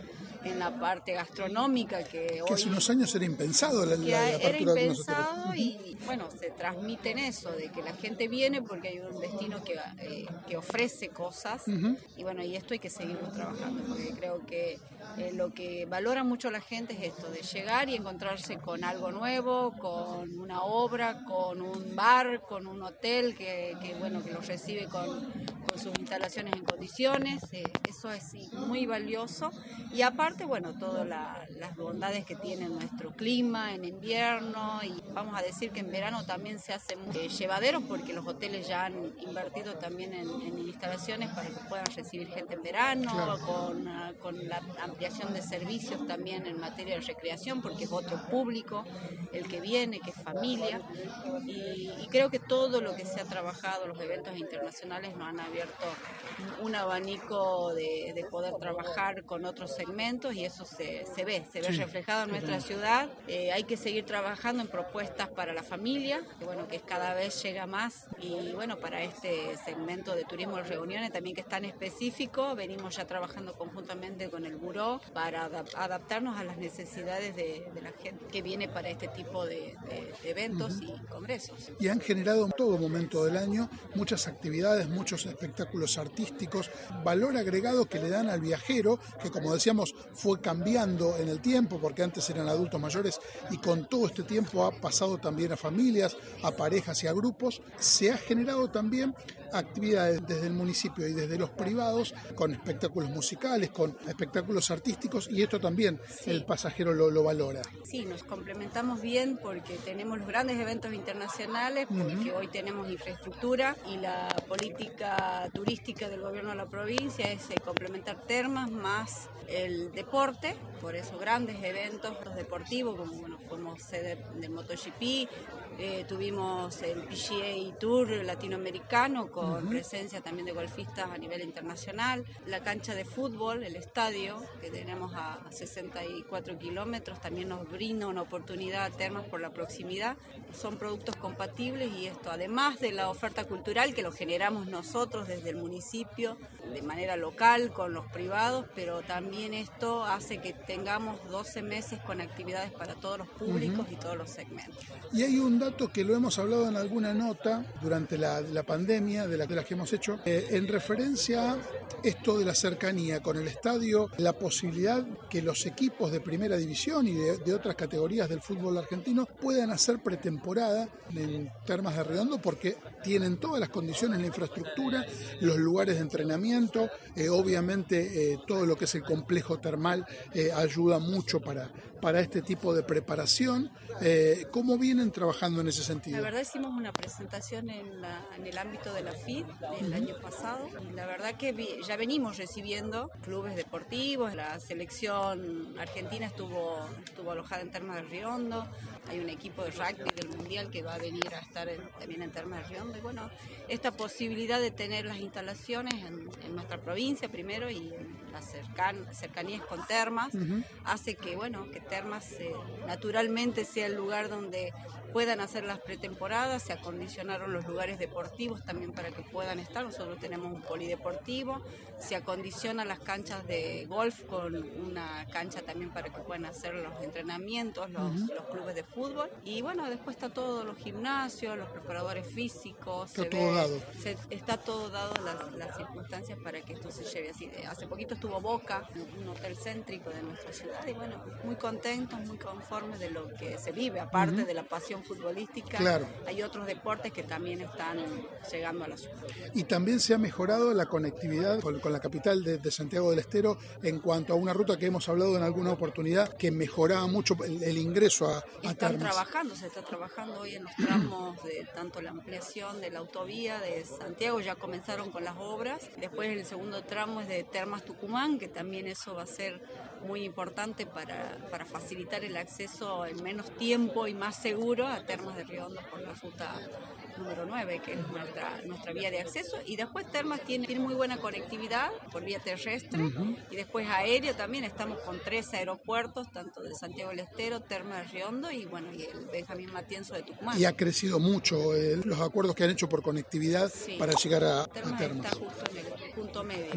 en la parte gastronómica que, que hace unos años era impensado la, la, era impensado y bueno se transmite en eso de que la gente viene porque hay un destino que, eh, que ofrece cosas y bueno y esto hay que seguirlo trabajando porque creo que eh, lo que valora mucho la gente es esto de llegar y encontrarse con algo nuevo con una obra con un bar con un hotel que, que bueno que los recibe con, con sus instalaciones en condiciones. Eh, eso es muy valioso. Y aparte bueno, todas las bondades que tiene nuestro clima en invierno y vamos a decir que en verano también se hace muy eh, llevadero porque los hoteles ya han invertido también en, instalaciones para que puedan recibir gente en verano, con, ah, con, la ampliación de servicios también en materia de recreación porque es otro público el que viene, que es familia. Y, creo que todo lo que se ha trabajado, los eventos internacionales nos han abierto un abanico de, de poder trabajar con otros segmentos y eso se, se ve, se ve reflejado en nuestra ciudad. Eh, hay que seguir trabajando en propuestas para la familia, que bueno, que cada vez llega más. Y bueno, para este segmento de turismo de reuniones también que es tan específico, venimos ya trabajando conjuntamente con el buró para adaptarnos a las necesidades de, la gente que viene para este tipo de, eventos y congresos. Y han generado en todo momento del año muchas actividades, muchos espectáculos artísticos, valor agregado que le dan al viajero, que como decíamos, fue cambiando en el tiempo, porque antes eran adultos mayores y con todo este tiempo ha pasado también a familias, a parejas y a grupos. Se ha generado también actividades desde el municipio y desde los privados con espectáculos musicales, con espectáculos artísticos y esto también el pasajero lo, lo, valora. Sí, nos complementamos bien porque tenemos los grandes eventos internacionales, porque hoy tenemos infraestructura y la política turística del gobierno de la provincia es eh, complementar termas más el deporte, por eso grandes eventos deportivos, como bueno, fuimos sede del MotoGP, eh, tuvimos el PGA Tour latinoamericano con presencia también de golfistas a nivel internacional, la cancha de fútbol, el estadio que tenemos a 64 kilómetros, también nos brinda una oportunidad a Termas por la proximidad. Son productos compatibles y esto, además de la oferta cultural que lo generamos nosotros desde el municipio de manera local con los privados, pero también esto hace que tengamos 12 meses con actividades para todos los públicos y todos los segmentos. Y hay un dato que lo hemos hablado en alguna nota durante la, pandemia, de, la, las que hemos hecho, eh, en referencia a esto de la cercanía con el estadio, la posibilidad que los equipos de primera división y de, otras categorías del fútbol argentino puedan hacer pretemporada en Termas de Redondo porque tienen todas las condiciones, la infraestructura, los lugares de entrenamiento, eh, obviamente eh, todo lo que es el complejo termal ayuda mucho para, para este tipo de preparación. ¿Cómo vienen trabajando? en ese sentido? La verdad hicimos una presentación en, el ámbito de la FID el año pasado la verdad que ya venimos recibiendo clubes deportivos, la selección argentina estuvo, estuvo alojada en Termas de Riondo, hay un equipo de rugby del Mundial que va a venir a estar también en Termas de Riondo y bueno, esta posibilidad de tener las instalaciones en, nuestra provincia primero y en las cercanías con Termas. Hace que bueno, que Termas eh, naturalmente sea el lugar donde puedan hacer las pretemporadas, se acondicionaron los lugares deportivos también para que puedan estar, nosotros tenemos un polideportivo, se acondicionan las canchas de golf con una cancha también para que puedan hacer los entrenamientos, los, clubes de fútbol y bueno, después está todo, los gimnasios, los preparadores físicos, está todo dado. está todo dado las, circunstancias para que esto se lleve así. Hace poquito estuvo Boca, un hotel céntrico de nuestra ciudad y bueno, muy contentos, muy conformes de lo que se vive, aparte de la pasión futbolística, hay otros deportes que también están llegando a la ciudad. Y también se ha mejorado la conectividad con, la capital de, Santiago del Estero en cuanto a una ruta que hemos hablado en alguna oportunidad que mejoraba mucho el, ingreso a, a Están trabajando, se está trabajando hoy en los tramos de tanto la ampliación de la autovía de Santiago, ya comenzaron con las obras, después el segundo tramo es de Termas Tucumán, que también eso va a ser muy importante para, para facilitar el acceso en menos tiempo y más seguro a Termas de Riondo por la ruta número 9, que es nuestra, nuestra vía de acceso. Y después Termas tiene, tiene muy buena conectividad por vía terrestre y después aéreo también. Estamos con tres aeropuertos, tanto de Santiago del Estero, Termas de Riondo y bueno, y el Benjamín Matienzo de Tucumán. Y ha crecido mucho eh, los acuerdos que han hecho por conectividad Sí. para llegar a, a Termas está justo punto medio.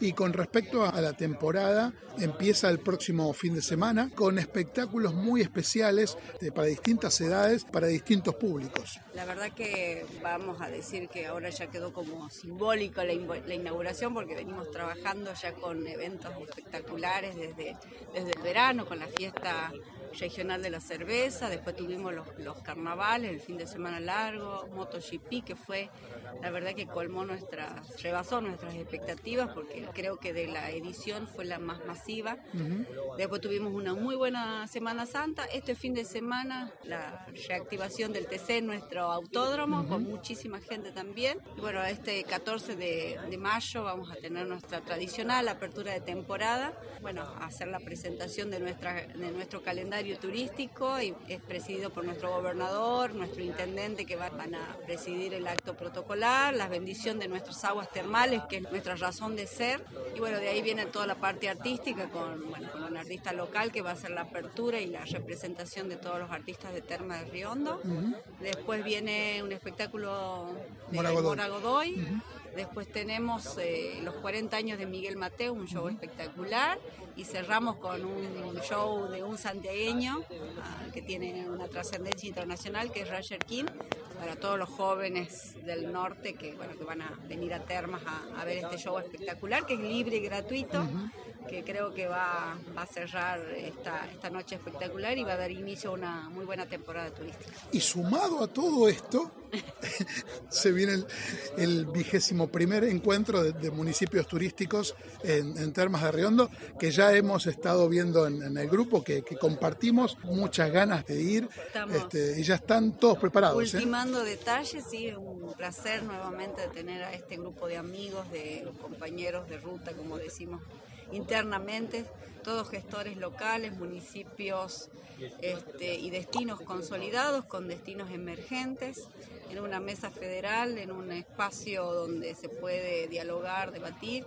Y con respecto a la temporada, empieza el próximo fin de semana con espectáculos muy especiales para distintas edades, para distintos públicos. La verdad que vamos a decir que ahora ya quedó como simbólico la, la inauguración porque venimos trabajando ya con eventos espectaculares desde, desde el verano, con la fiesta regional de la cerveza, después tuvimos los, los carnavales, el fin de semana largo, MotoGP, que fue, la verdad que colmó nuestras, rebasó nuestras expectativas porque creo que de la edición fue la más masiva. Después tuvimos una muy buena Semana Santa. Este fin de semana la reactivación del TC en nuestro autódromo con muchísima gente también. Y bueno, este 14 de, de mayo vamos a tener nuestra tradicional apertura de temporada. Bueno, hacer la presentación de, nuestra, de nuestro calendario turístico y es presidido por nuestro gobernador, nuestro intendente que va- van a presidir el acto protocolar, la bendición de nuestras aguas termales, que es nuestra razón de ser. Y bueno, de ahí viene toda la parte artística con, bueno, con un artista local que va a hacer la apertura y la representación de todos los artistas de Terma de Riondo. Después viene un espectáculo de Mora Godoy. Mora Godoy. Después tenemos eh, los 40 años de Miguel Mateo, un show espectacular. Y cerramos con un show de un santiagueño ah, que tiene una trascendencia internacional, que es Roger King, para todos los jóvenes del norte que, bueno, que van a venir a Termas a, a ver este show espectacular, que es libre y gratuito. Que creo que va, va a cerrar esta, esta noche espectacular y va a dar inicio a una muy buena temporada turística. Y sumado a todo esto, se viene el, el vigésimo primer encuentro de, de municipios turísticos en, en Termas de Riondo, que ya hemos estado viendo en, en el grupo, que, que compartimos muchas ganas de ir este, y ya están todos preparados. ¿eh? Ultimando detalles, sí, un placer nuevamente tener a este grupo de amigos, de compañeros de ruta, como decimos internamente, todos gestores locales, municipios este, y destinos consolidados con destinos emergentes, en una mesa federal, en un espacio donde se puede dialogar, debatir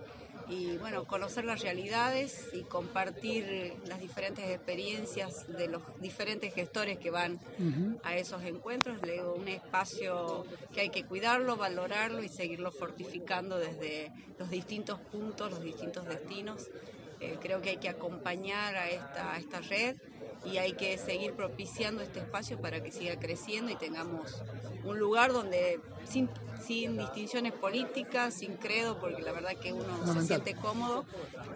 y bueno, conocer las realidades y compartir las diferentes experiencias de los diferentes gestores que van a esos encuentros. Le digo, un espacio que hay que cuidarlo, valorarlo y seguirlo fortificando desde los distintos puntos, los distintos destinos. Eh, creo que hay que acompañar a esta, a esta red y hay que seguir propiciando este espacio para que siga creciendo y tengamos un lugar donde sin, sin distinciones políticas, sin credo, porque la verdad que uno se siente cómodo.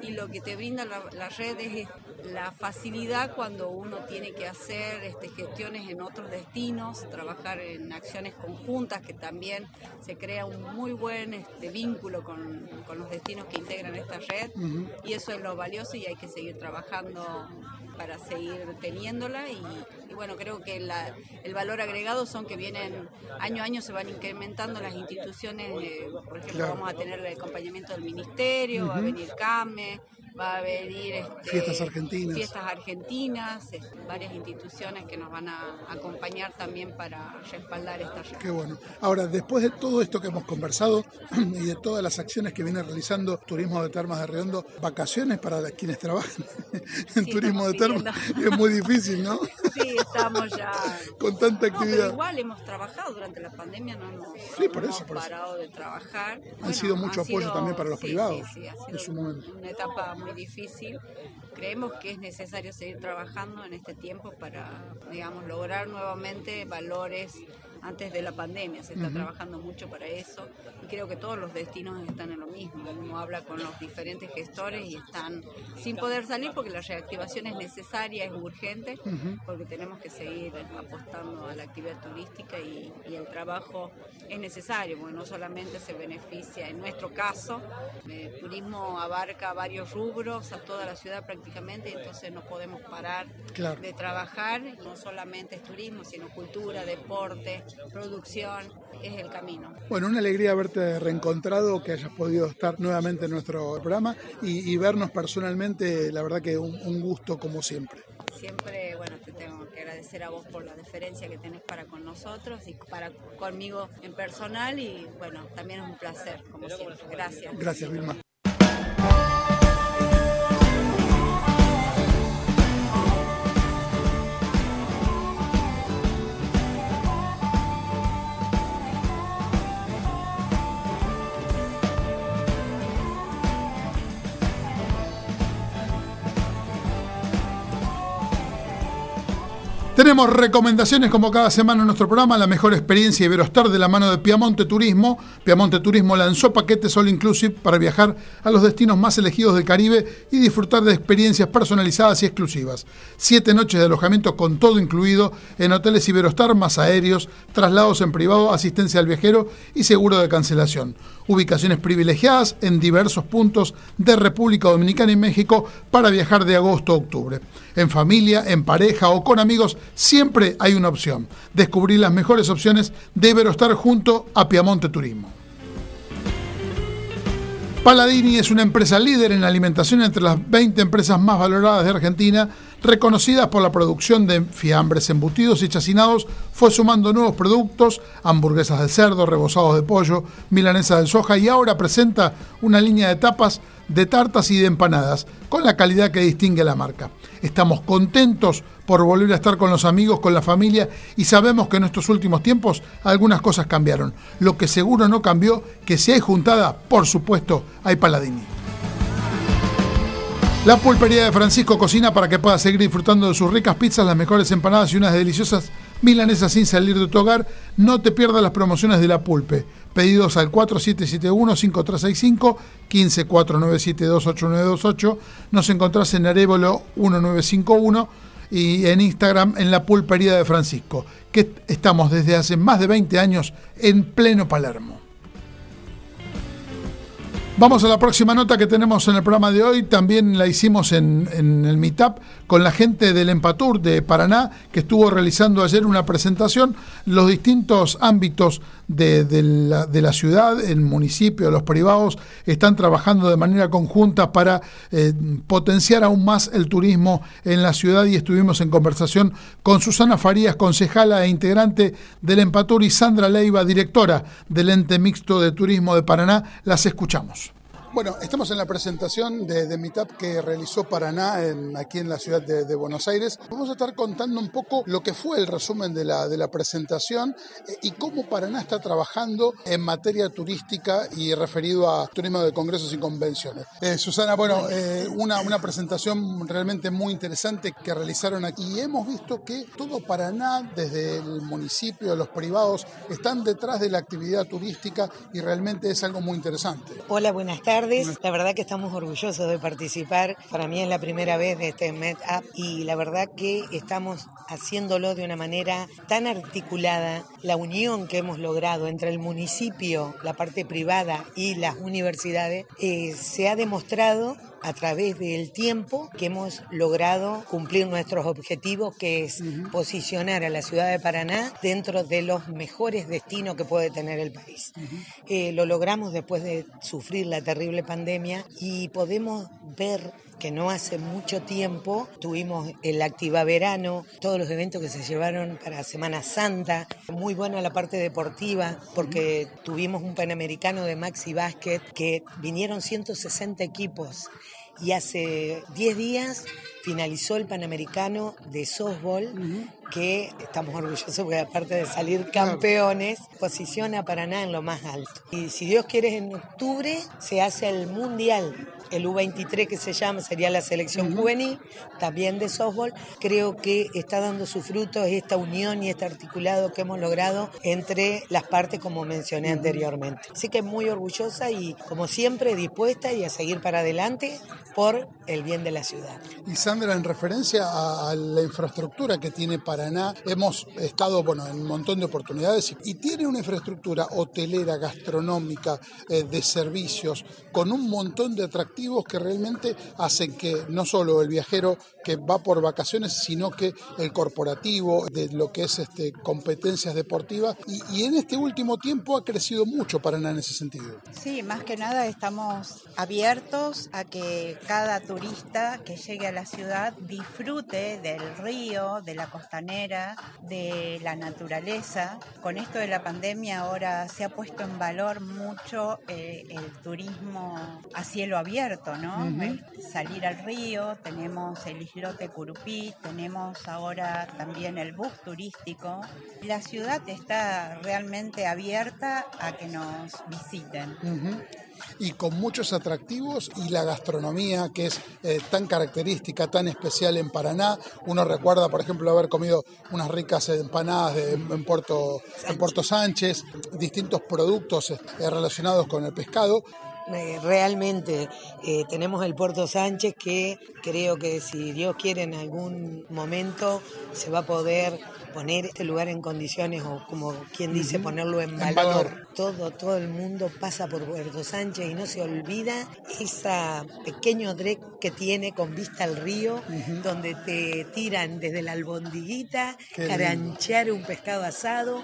Y lo que te brinda la, la red es la facilidad cuando uno tiene que hacer este, gestiones en otros destinos, trabajar en acciones conjuntas, que también se crea un muy buen este, vínculo con, con los destinos que integran esta red. Y eso es lo valioso y hay que seguir trabajando para seguir teniéndola y, y bueno, creo que la- el valor agregado son que vienen año a año se van incrementando las instituciones, eh, por ejemplo Claro. vamos a tener el acompañamiento del ministerio, va a venir CAME, va a venir este, Fiestas argentinas. fiestas argentinas, este, varias instituciones que nos van a acompañar también para respaldar esta red. Qué bueno. Ahora, después de todo esto que hemos conversado y de todas las acciones que viene realizando Turismo de Termas de Redondo, vacaciones para quienes trabajan en Sí, Turismo de Termas es muy difícil, ¿no? Sí, estamos ya Con tanta No, pero actividad. igual hemos trabajado durante la pandemia, no hemos, Sí, no por hemos eso, por eso. parado de trabajar. Han sido mucho apoyo sido- también para los sí, privados en su momento. Una etapa muy difícil. Creemos que es necesario seguir trabajando en este tiempo para, digamos, lograr nuevamente valores antes de la pandemia. Se está trabajando mucho para eso y creo que todos los destinos están en lo mismo. Uno habla con los diferentes gestores y están sin poder salir porque la reactivación es necesaria, es urgente, porque tenemos que seguir apostando a la actividad turística y, y el trabajo es necesario, porque no solamente se beneficia, en nuestro caso, el turismo abarca varios rubros, a toda la ciudad prácticamente, entonces no podemos parar Claro. de trabajar, no solamente es turismo, sino cultura, deporte, producción, es el camino. Bueno, una alegría haberte reencontrado, que hayas podido estar nuevamente en nuestro programa y, y vernos personalmente, la verdad que un, un gusto como siempre. Siempre, bueno, te tengo que agradecer a vos por la deferencia que tenés para con nosotros y para conmigo en personal y bueno, también es un placer, como siempre. Gracias. Gracias, Vilma. Tenemos recomendaciones como cada semana en nuestro programa, la mejor experiencia Iberostar de la mano de Piamonte Turismo. Piamonte Turismo lanzó paquetes all inclusive para viajar a los destinos más elegidos del Caribe y disfrutar de experiencias personalizadas y exclusivas. Siete noches de alojamiento con todo incluido en hoteles Iberostar, más aéreos, traslados en privado, asistencia al viajero y seguro de cancelación. Ubicaciones privilegiadas en diversos puntos de República Dominicana y México para viajar de agosto a octubre. En familia, en pareja o con amigos, siempre hay una opción. Descubrir las mejores opciones de Iberostar junto a Piamonte Turismo. Paladini es una empresa líder en alimentación entre las 20 empresas más valoradas de Argentina, reconocidas por la producción de fiambres, embutidos y chacinados, fue sumando nuevos productos, hamburguesas de cerdo, rebozados de pollo, milanesas de soja y ahora presenta una línea de tapas de tartas y de empanadas, con la calidad que distingue la marca. Estamos contentos por volver a estar con los amigos, con la familia y sabemos que en estos últimos tiempos algunas cosas cambiaron. Lo que seguro no cambió, que si hay juntada, por supuesto, hay Paladini. La pulpería de Francisco cocina para que puedas seguir disfrutando de sus ricas pizzas, las mejores empanadas y unas deliciosas milanesas sin salir de tu hogar. No te pierdas las promociones de la pulpe. Pedidos al 4771-5365, 1549728928. Nos encontrás en Arevolo 1951 y en Instagram en la pulpería de Francisco, que estamos desde hace más de 20 años en pleno Palermo. Vamos a la próxima nota que tenemos en el programa de hoy. También la hicimos en, en, el Meetup con la gente del Empatur de Paraná, que estuvo realizando ayer una presentación. Los distintos ámbitos de, la, ciudad, el municipio, los privados, están trabajando de manera conjunta para eh, potenciar aún más el turismo en la ciudad. Y estuvimos en conversación con Susana Farías, concejala e integrante del Empatur, y Sandra Leiva, directora del ente mixto de turismo de Paraná. Las escuchamos. Bueno, estamos en la presentación de, de Meetup que realizó Paraná aquí en la ciudad de, de, Buenos Aires. Vamos a estar contando un poco lo que fue el resumen de la, de la presentación eh, y cómo Paraná está trabajando en materia turística y referido a turismo de congresos y convenciones. Eh, Susana, bueno, eh, una, una presentación realmente muy interesante que realizaron aquí y hemos visto que todo Paraná, desde el municipio, los privados, están detrás de la actividad turística y realmente es algo muy interesante. Hola, buenas tardes. La verdad que estamos orgullosos de participar. Para mí es la primera vez de este Meetup y la verdad que estamos haciéndolo de una manera tan articulada. La unión que hemos logrado entre el municipio, la parte privada y las universidades eh, se ha demostrado a través del tiempo que hemos logrado cumplir nuestros objetivos, que es uh -huh. posicionar a la ciudad de Paraná dentro de los mejores destinos que puede tener el país. Uh -huh. eh, lo logramos después de sufrir la terrible pandemia y podemos ver que no hace mucho tiempo tuvimos el Activa Verano, todos los eventos que se llevaron para Semana Santa, muy buena la parte deportiva porque tuvimos un Panamericano de Maxi Basket que vinieron 160 equipos y hace 10 días finalizó el Panamericano de softball, uh -huh. que estamos orgullosos porque aparte de salir campeones, posiciona a Paraná en lo más alto. Y si Dios quiere, en octubre se hace el Mundial el U23 que se llama, sería la selección uh -huh. juvenil, también de softball. Creo que está dando sus frutos esta unión y este articulado que hemos logrado entre las partes, como mencioné anteriormente. Así que muy orgullosa y, como siempre, dispuesta y a seguir para adelante por el bien de la ciudad. Y Sandra, en referencia a, a la infraestructura que tiene Paraná, hemos estado bueno, en un montón de oportunidades y, y tiene una infraestructura hotelera, gastronómica, eh, de servicios, con un montón de atractivos atractivos que realmente hacen que no solo el viajero que va por vacaciones, sino que el corporativo, de lo que es este, competencias deportivas, y, y en este último tiempo ha crecido mucho Paraná en ese sentido. Sí, más que nada estamos abiertos a que cada turista que llegue a la ciudad disfrute del río, de la costanera, de la naturaleza. Con esto de la pandemia ahora se ha puesto en valor mucho eh, el turismo a cielo abierto, ¿no? Salir al río, tenemos el islote Curupí, tenemos ahora también el bus turístico. La ciudad está realmente abierta a que nos visiten. Y con muchos atractivos y la gastronomía que es eh, tan característica, tan especial en Paraná. Uno recuerda, por ejemplo, haber comido unas ricas empanadas de- en, Puerto, en Puerto Sánchez, distintos productos eh, relacionados con el pescado. Eh, Realmente eh, tenemos el Puerto Sánchez que creo que si Dios quiere en algún momento se va a poder poner este lugar en condiciones o como quien dice ponerlo en En valor. Todo, todo el mundo pasa por Puerto Sánchez y no se olvida ese pequeño trek que tiene con vista al río, donde te tiran desde la albondiguita, Qué lindo. caranchear un pescado asado,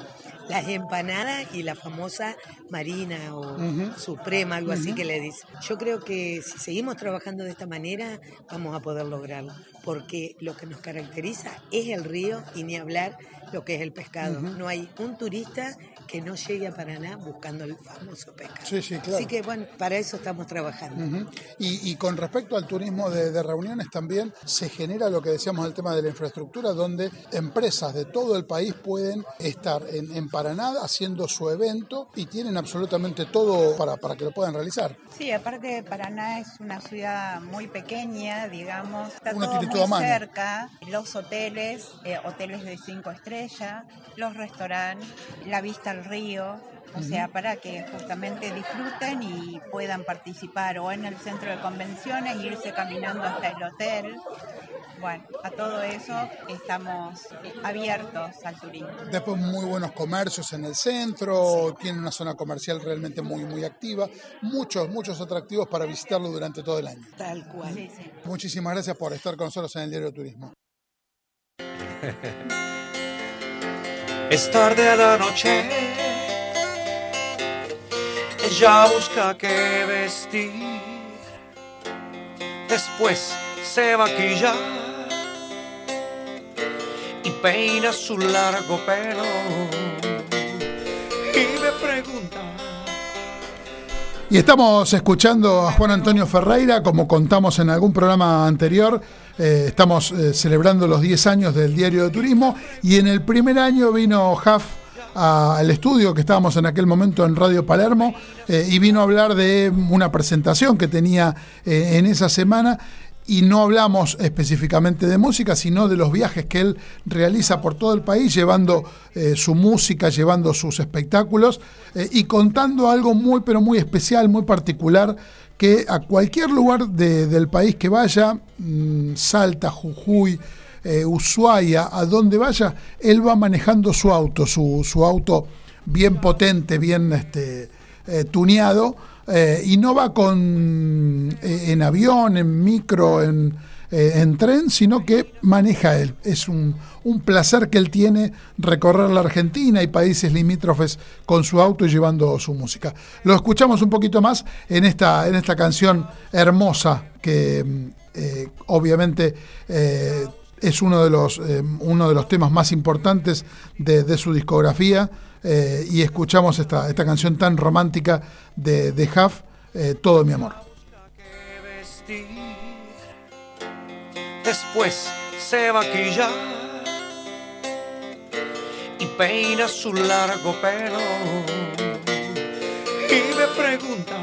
las empanadas y la famosa marina o suprema, algo así que le dice. Yo creo que si seguimos trabajando de esta manera, vamos a poder lograrlo, porque lo que nos caracteriza es el río y ni hablar lo que es el pescado. No hay un turista que no llegue a Paraná buscando el famoso pescado. Sí, sí, claro. Así que bueno, para eso estamos trabajando. Y, y con respecto al turismo de, de reuniones también se genera lo que decíamos el tema de la infraestructura, donde empresas de todo el país pueden estar en, en Paraná haciendo su evento y tienen absolutamente todo para, para que lo puedan realizar. Sí, aparte Paraná es una ciudad muy pequeña, digamos, está todo tiene muy mano. cerca, los hoteles, eh, hoteles de cinco estrellas, los restaurantes, la vista al río, o sea, para que justamente disfruten y puedan participar o en el centro de convenciones, irse caminando hasta el hotel. Bueno, a todo eso estamos abiertos al turismo. Después muy buenos comercios en el centro, tiene una zona comercial realmente muy muy activa, muchos muchos atractivos para visitarlo durante todo el año. Tal cual. Sí, sí. Muchísimas gracias por estar con nosotros en el Diario de Turismo. Es tarde a la noche. Ella busca qué vestir. Después se maquilla y peina su largo pelo. Y me pregunta. Y estamos escuchando a Juan Antonio Ferreira, como contamos en algún programa anterior, eh, estamos eh, celebrando los 10 años del Diario de Turismo y en el primer año vino Jaf a- al estudio que estábamos en aquel momento en Radio Palermo eh, y vino a hablar de una presentación que tenía en esa semana y no hablamos específicamente de música, sino de los viajes que él realiza por todo el país, llevando eh, su música, llevando sus espectáculos eh, y contando algo muy, pero muy especial, muy particular, que a cualquier lugar de- del país que vaya, mm, Salta, Jujuy, eh, Ushuaia, a donde vaya, él va manejando su auto, su, su auto bien potente, bien este, tuneado, eh, y no va con eh, en avión, en micro, en, eh, en tren, sino que maneja él. Es un, un placer que él tiene recorrer la Argentina y países limítrofes con su auto y llevando su música. Lo escuchamos un poquito más en esta, en esta canción hermosa que obviamente es uno de los, eh, uno de los temas más importantes de, de su discografía. eh, y escuchamos esta, esta canción tan romántica de, de Huff, eh, Todo mi amor. Después se maquilla y peina su largo pelo. Y me pregunta.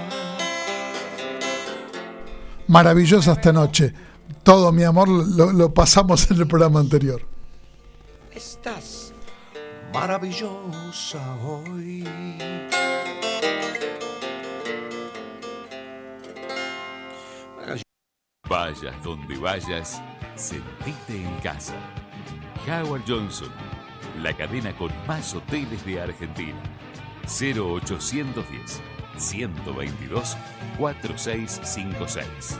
Maravillosa esta noche. Todo mi amor lo, lo pasamos en el programa anterior. Estás maravillosa hoy. Vayas donde vayas, sentite en casa. Howard Johnson, la cadena con más hoteles de Argentina. 0810 122 4656.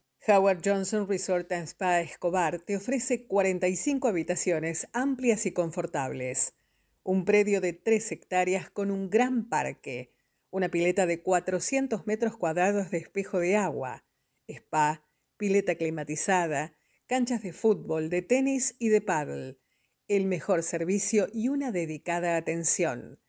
Howard Johnson Resort and Spa Escobar te ofrece 45 habitaciones amplias y confortables, un predio de 3 hectáreas con un gran parque, una pileta de 400 metros cuadrados de espejo de agua, spa, pileta climatizada, canchas de fútbol, de tenis y de paddle, el mejor servicio y una dedicada atención.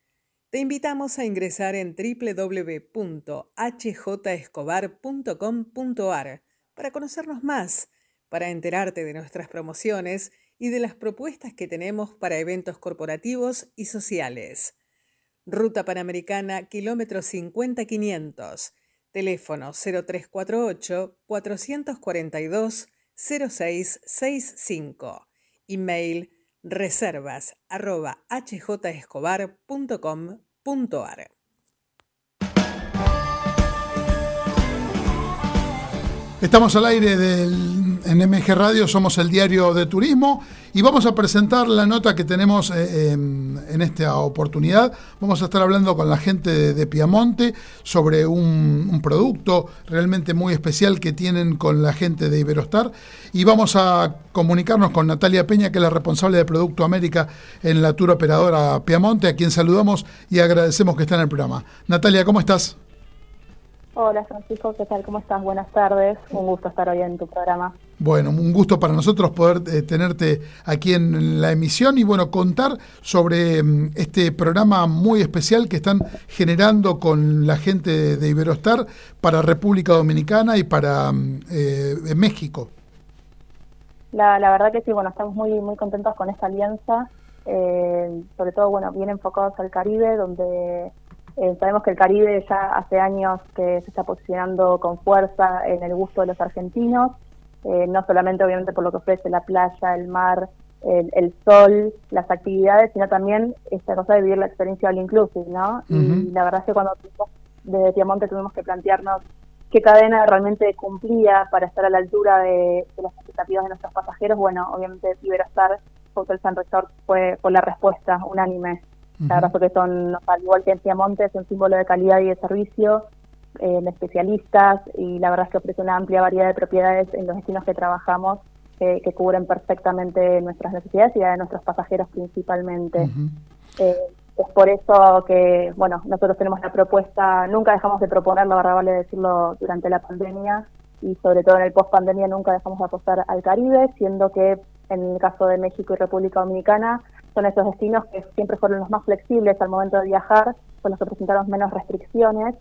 Te invitamos a ingresar en www.hjescobar.com.ar para conocernos más, para enterarte de nuestras promociones y de las propuestas que tenemos para eventos corporativos y sociales. Ruta Panamericana, kilómetro 50-500, teléfono 0348 442 0665, email reservas arroba hjescobar.com.ar. Estamos al aire del, en MG Radio, somos el diario de turismo y vamos a presentar la nota que tenemos eh, en esta oportunidad. Vamos a estar hablando con la gente de, Piamonte sobre un, un, producto realmente muy especial que tienen con la gente de Iberostar y vamos a comunicarnos con Natalia Peña, que es la responsable de Producto América en la tour operadora Piamonte, a quien saludamos y agradecemos que está en el programa. Natalia, ¿cómo estás? Hola Francisco, ¿qué tal? ¿Cómo estás? Buenas tardes. Un gusto estar hoy en tu programa. Bueno, un gusto para nosotros poder eh, tenerte aquí en la emisión y bueno, contar sobre mm, este programa muy especial que están generando con la gente de, Iberostar para República Dominicana y para mm, eh, México. La, la, verdad que sí, bueno, estamos muy, muy contentos con esta alianza, eh, sobre todo, bueno, bien enfocados al Caribe, donde eh, sabemos que el Caribe ya hace años que se está posicionando con fuerza en el gusto de los argentinos, eh, no solamente obviamente por lo que ofrece la playa, el mar, el, el, sol, las actividades, sino también esta cosa de vivir la experiencia all inclusive, ¿no? Uh -huh. Y la verdad es que cuando desde Piamonte tuvimos que plantearnos qué cadena realmente cumplía para estar a la altura de, de las expectativas de nuestros pasajeros, bueno, obviamente Iberostar, Hotel San Resort fue, fue la respuesta unánime. La verdad es que son, al igual que en Piamonte, es un símbolo de calidad y de servicio, eh, de especialistas, y la verdad es que ofrece una amplia variedad de propiedades en los destinos que trabajamos que, que cubren perfectamente nuestras necesidades y la de nuestros pasajeros principalmente. Uh -huh. eh, es por eso que, bueno, nosotros tenemos la propuesta, nunca dejamos de proponer, la verdad vale decirlo, durante la pandemia, y sobre todo en el post pandemia nunca dejamos de apostar al Caribe, siendo que en el caso de México y República Dominicana son esos destinos que siempre fueron los más flexibles al momento de viajar, son los que presentaron menos restricciones.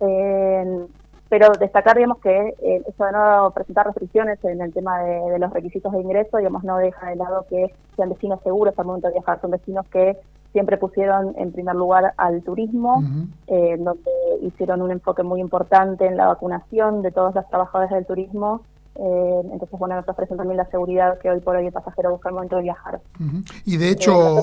Eh, pero destacar, digamos, que eh, eso de no presentar restricciones en el tema de, de, los requisitos de ingreso, digamos, no deja de lado que sean destinos seguros al momento de viajar. Son destinos que siempre pusieron en primer lugar al turismo, uh -huh. eh, donde hicieron un enfoque muy importante en la vacunación de todos los trabajadores del turismo eh, entonces, bueno, nos ofrecen también la seguridad que hoy por hoy el pasajero busca al momento de viajar. Uh -huh. Y de hecho, eh,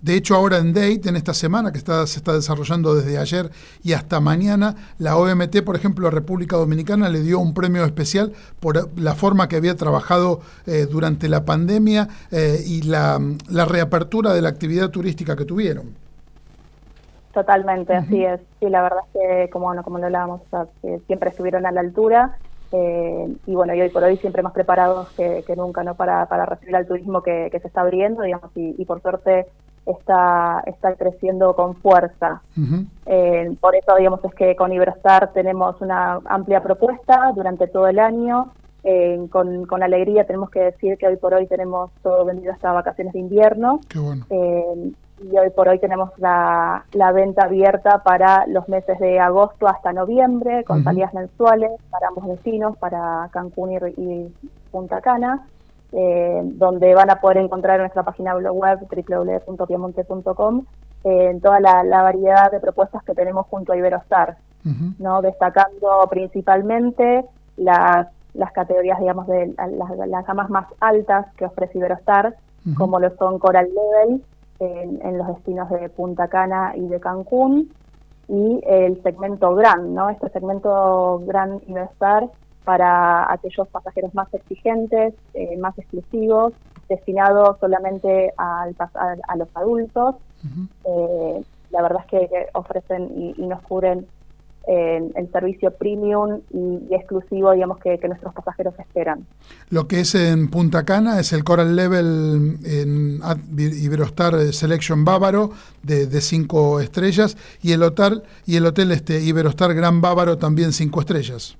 de hecho ahora en Date, en esta semana que está, se está desarrollando desde ayer y hasta mañana, la OMT, por ejemplo, a República Dominicana le dio un premio especial por la forma que había trabajado eh, durante la pandemia eh, y la, la, reapertura de la actividad turística que tuvieron. Totalmente, uh -huh. así es. Sí, la verdad es que, como, bueno, como lo hablábamos, o sea, siempre estuvieron a la altura eh, y bueno, y hoy por hoy siempre más preparados que, que nunca, ¿no? Para, para recibir al turismo que, que se está abriendo, digamos, y, y, por suerte está, está creciendo con fuerza. Uh -huh. eh, por eso, digamos, es que con Iberostar tenemos una amplia propuesta durante todo el año. Eh, con, con alegría tenemos que decir que hoy por hoy tenemos todo vendido hasta vacaciones de invierno. Qué bueno. Eh, y hoy por hoy tenemos la, la, venta abierta para los meses de agosto hasta noviembre, con uh -huh. salidas mensuales para ambos destinos, para Cancún y, y Punta Cana. eh, donde van a poder encontrar en nuestra página web www.piamonte.com en toda la, variedad de propuestas que tenemos junto a Iberostar, ¿no? destacando principalmente las, las categorías, digamos, de las, las, gamas más altas que ofrece Iberostar, como lo son Coral Level en, en, los destinos de Punta Cana y de Cancún, y el segmento Gran, ¿no? Este segmento Gran Iberostar para aquellos pasajeros más exigentes, eh, más exclusivos, destinados solamente al, a, los adultos. Eh, la verdad es que, ofrecen y, nos cubren eh, el servicio premium y, exclusivo, digamos, que, nuestros pasajeros esperan. Lo que es en Punta Cana es el Coral Level en Iberostar Selection Bávaro de, cinco estrellas y el hotel y el hotel este Iberostar Gran Bávaro también cinco estrellas.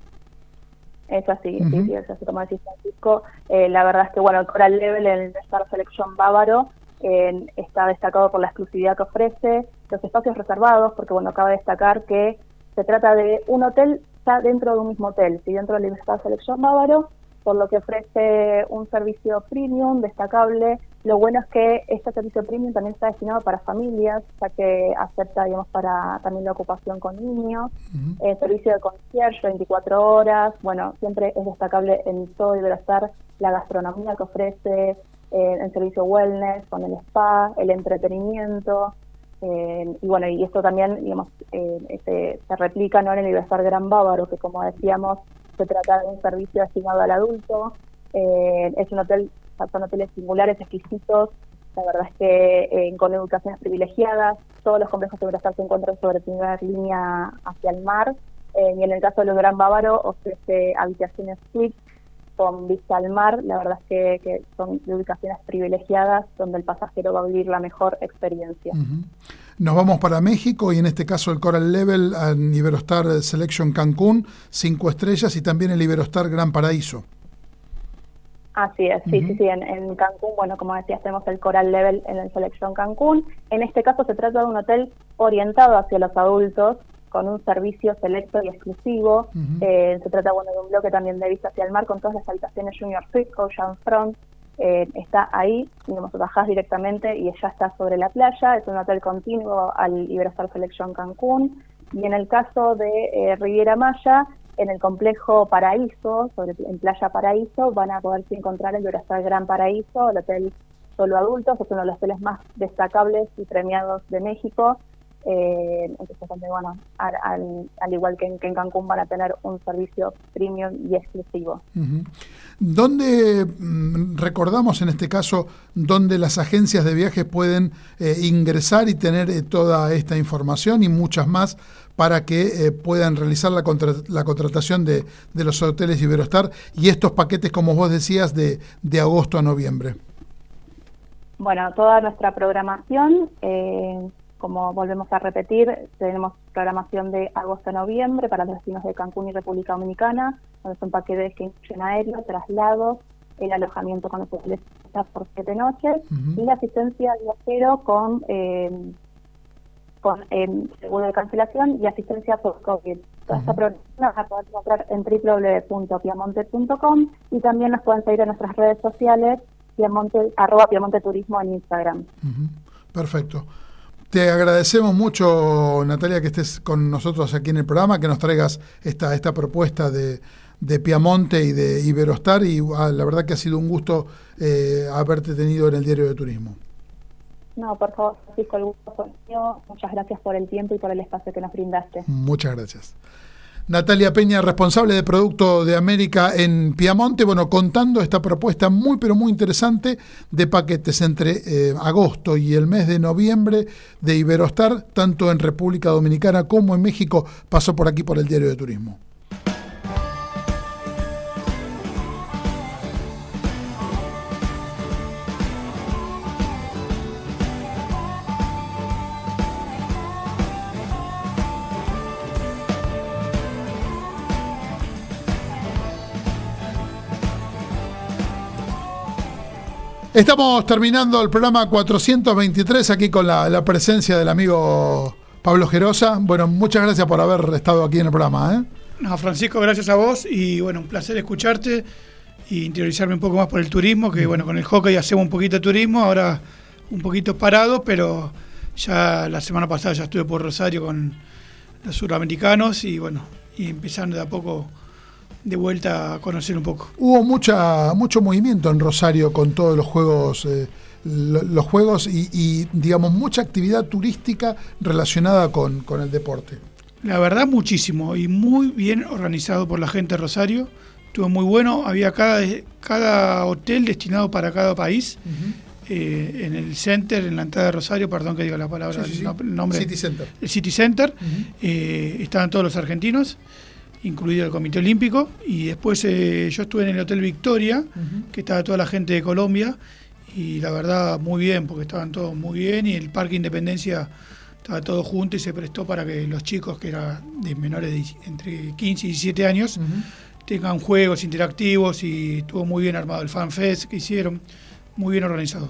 Es así, sí, sí, es así como decís Francisco. Eh, la verdad es que bueno, el Coral Level en el Star Selection Bávaro eh, está destacado por la exclusividad que ofrece, los espacios reservados, porque bueno, cabe destacar que se trata de un hotel ya dentro de un mismo hotel, ¿sí? dentro del Star Selection Bávaro por lo que ofrece un servicio premium destacable. Lo bueno es que este servicio premium también está destinado para familias, ya que acepta, digamos, para también la ocupación con niños. El servicio de concierge 24 horas, bueno, siempre es destacable en todo y estar la gastronomía que ofrece, eh, el servicio wellness con el spa, el entretenimiento. Eh, y bueno, y esto también, digamos, eh, se, se, replica ¿no? en el Iberostar Gran Bávaro, que como decíamos, se trata de un servicio destinado al adulto. Eh, es un hotel, son hoteles singulares, exquisitos. La verdad es que eh, con educaciones privilegiadas, todos los complejos de Iberostar se encuentran sobre primera línea hacia el mar. Eh, y en el caso de los Gran Bávaro ofrece habitaciones suites con vista al mar. La verdad es que, son ubicaciones privilegiadas donde el pasajero va a vivir la mejor experiencia. Nos vamos para México y en este caso el Coral Level en Iberostar Selection Cancún, cinco estrellas y también el Iberostar Gran Paraíso. Así es, sí, sí, sí, en, Cancún, bueno, como decías, tenemos el Coral Level en el Selection Cancún. En este caso se trata de un hotel orientado hacia los adultos, con un servicio selecto y exclusivo. Eh, se trata, bueno, de un bloque también de vista hacia el mar, con todas las habitaciones Junior Suite, Ocean Front, eh, está ahí, digamos, bajás directamente y ya está sobre la playa, es un hotel continuo al Iberostar Selection Cancún, y en el caso de eh, Riviera Maya, en el complejo Paraíso, sobre, en Playa Paraíso, van a poderse encontrar el Iberostar Gran Paraíso, el hotel solo adultos, es uno de los hoteles más destacables y premiados de México, eh, entonces, bueno, al, igual que en, Cancún van a tener un servicio premium y exclusivo. ¿Dónde, mm, recordamos en este caso, dónde las agencias de viajes pueden eh, ingresar y tener eh, toda esta información y muchas más para que eh, puedan realizar la, la contratación de, de, los hoteles Iberostar y estos paquetes, como vos decías, de, de agosto a noviembre? Bueno, toda nuestra programación como volvemos a repetir, tenemos programación de agosto a noviembre para los destinos de Cancún y República Dominicana, donde son paquetes que incluyen aéreo, traslados, el alojamiento con los hoteles por siete noches y la asistencia al viajero con, eh, con eh, seguro de cancelación y asistencia por COVID. Toda esta programación la van a poder encontrar en www.piamonte.com y también nos pueden seguir en nuestras redes sociales, piamonte, arroba piamonte turismo en Instagram. Perfecto. Te agradecemos mucho, Natalia, que estés con nosotros aquí en el programa, que nos traigas esta, esta propuesta de, de Piamonte y de Iberostar y ah, la verdad que ha sido un gusto eh, haberte tenido en el diario de turismo. No, por favor, Francisco, el gusto fue mío. Muchas gracias por el tiempo y por el espacio que nos brindaste. Muchas gracias. Natalia Peña, responsable de Producto de América en Piamonte, bueno, contando esta propuesta muy, pero muy interesante de paquetes entre eh, agosto y el mes de noviembre de Iberostar, tanto en República Dominicana como en México, pasó por aquí por el Diario de Turismo. Estamos terminando el programa 423 aquí con la, presencia del amigo Pablo Gerosa. Bueno, muchas gracias por haber estado aquí en el programa. ¿eh? No, Francisco, gracias a vos y bueno, un placer escucharte y interiorizarme un poco más por el turismo, que bueno, con el hockey hacemos un poquito de turismo, ahora un poquito parado, pero ya la semana pasada ya estuve por Rosario con los suramericanos y bueno, y empezando de a poco de vuelta a conocer un poco. Hubo mucha mucho movimiento en Rosario con todos los juegos eh, los juegos y, digamos mucha actividad turística relacionada con, con el deporte. La verdad muchísimo y muy bien organizado por la gente de Rosario estuvo muy bueno. Había cada, cada hotel destinado para cada país. Eh, en el center, en la entrada de Rosario, perdón que diga la palabra, el nombre. City Center. El City Center. Eh, estaban todos los argentinos, incluido el Comité Olímpico. Y después eh, yo estuve en el Hotel Victoria, que estaba toda la gente de Colombia. Y la verdad, muy bien, porque estaban todos muy bien. Y el Parque Independencia estaba todo junto y se prestó para que los chicos, que eran de menores de entre 15 y 17 años, tengan juegos interactivos y estuvo muy bien armado el FanFest que hicieron, muy bien organizado.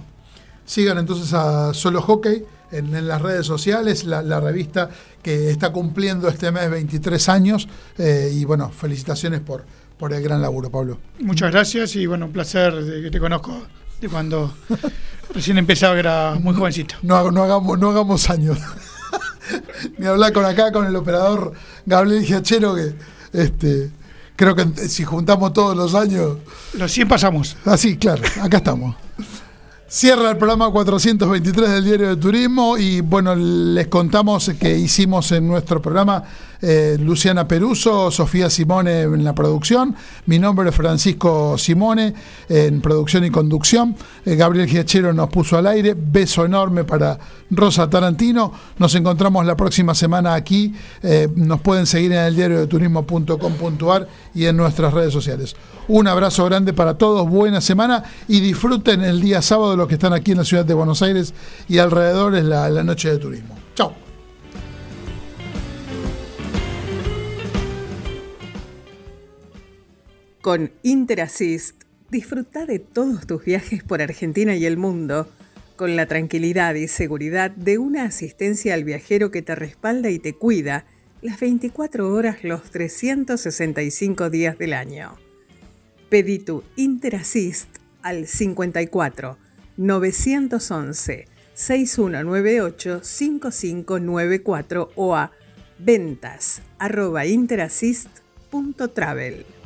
Sigan entonces a Solo Hockey en, las redes sociales, la, revista que está cumpliendo este mes 23 años eh, y bueno, felicitaciones por, por el gran laburo, Pablo. Muchas gracias y bueno, un placer de que te conozco de cuando recién empezaba, que era muy jovencito. No, no, hagamos, no hagamos años. Ni hablar con acá, con el operador Gabriel Giachero, que este, creo que si juntamos todos los años. Los 100 pasamos. Así, ah, claro, acá estamos. Cierra el programa 423 del Diario de Turismo y bueno, les contamos que hicimos en nuestro programa eh, Luciana Peruso, Sofía Simone en la producción, mi nombre es Francisco Simone en producción y conducción, eh, Gabriel Giachero nos puso al aire, beso enorme para Rosa Tarantino, nos encontramos la próxima semana aquí, eh, nos pueden seguir en el diario de turismo.com.ar y en nuestras redes sociales. Un abrazo grande para todos, buena semana y disfruten el día sábado los que están aquí en la ciudad de Buenos Aires y alrededor es la, noche de turismo. Chao. Con Interassist, disfruta de todos tus viajes por Argentina y el mundo con la tranquilidad y seguridad de una asistencia al viajero que te respalda y te cuida las 24 horas los 365 días del año. Pedí tu Interassist al 54 911 6198 5594 o a ventas arroba interassist.travel.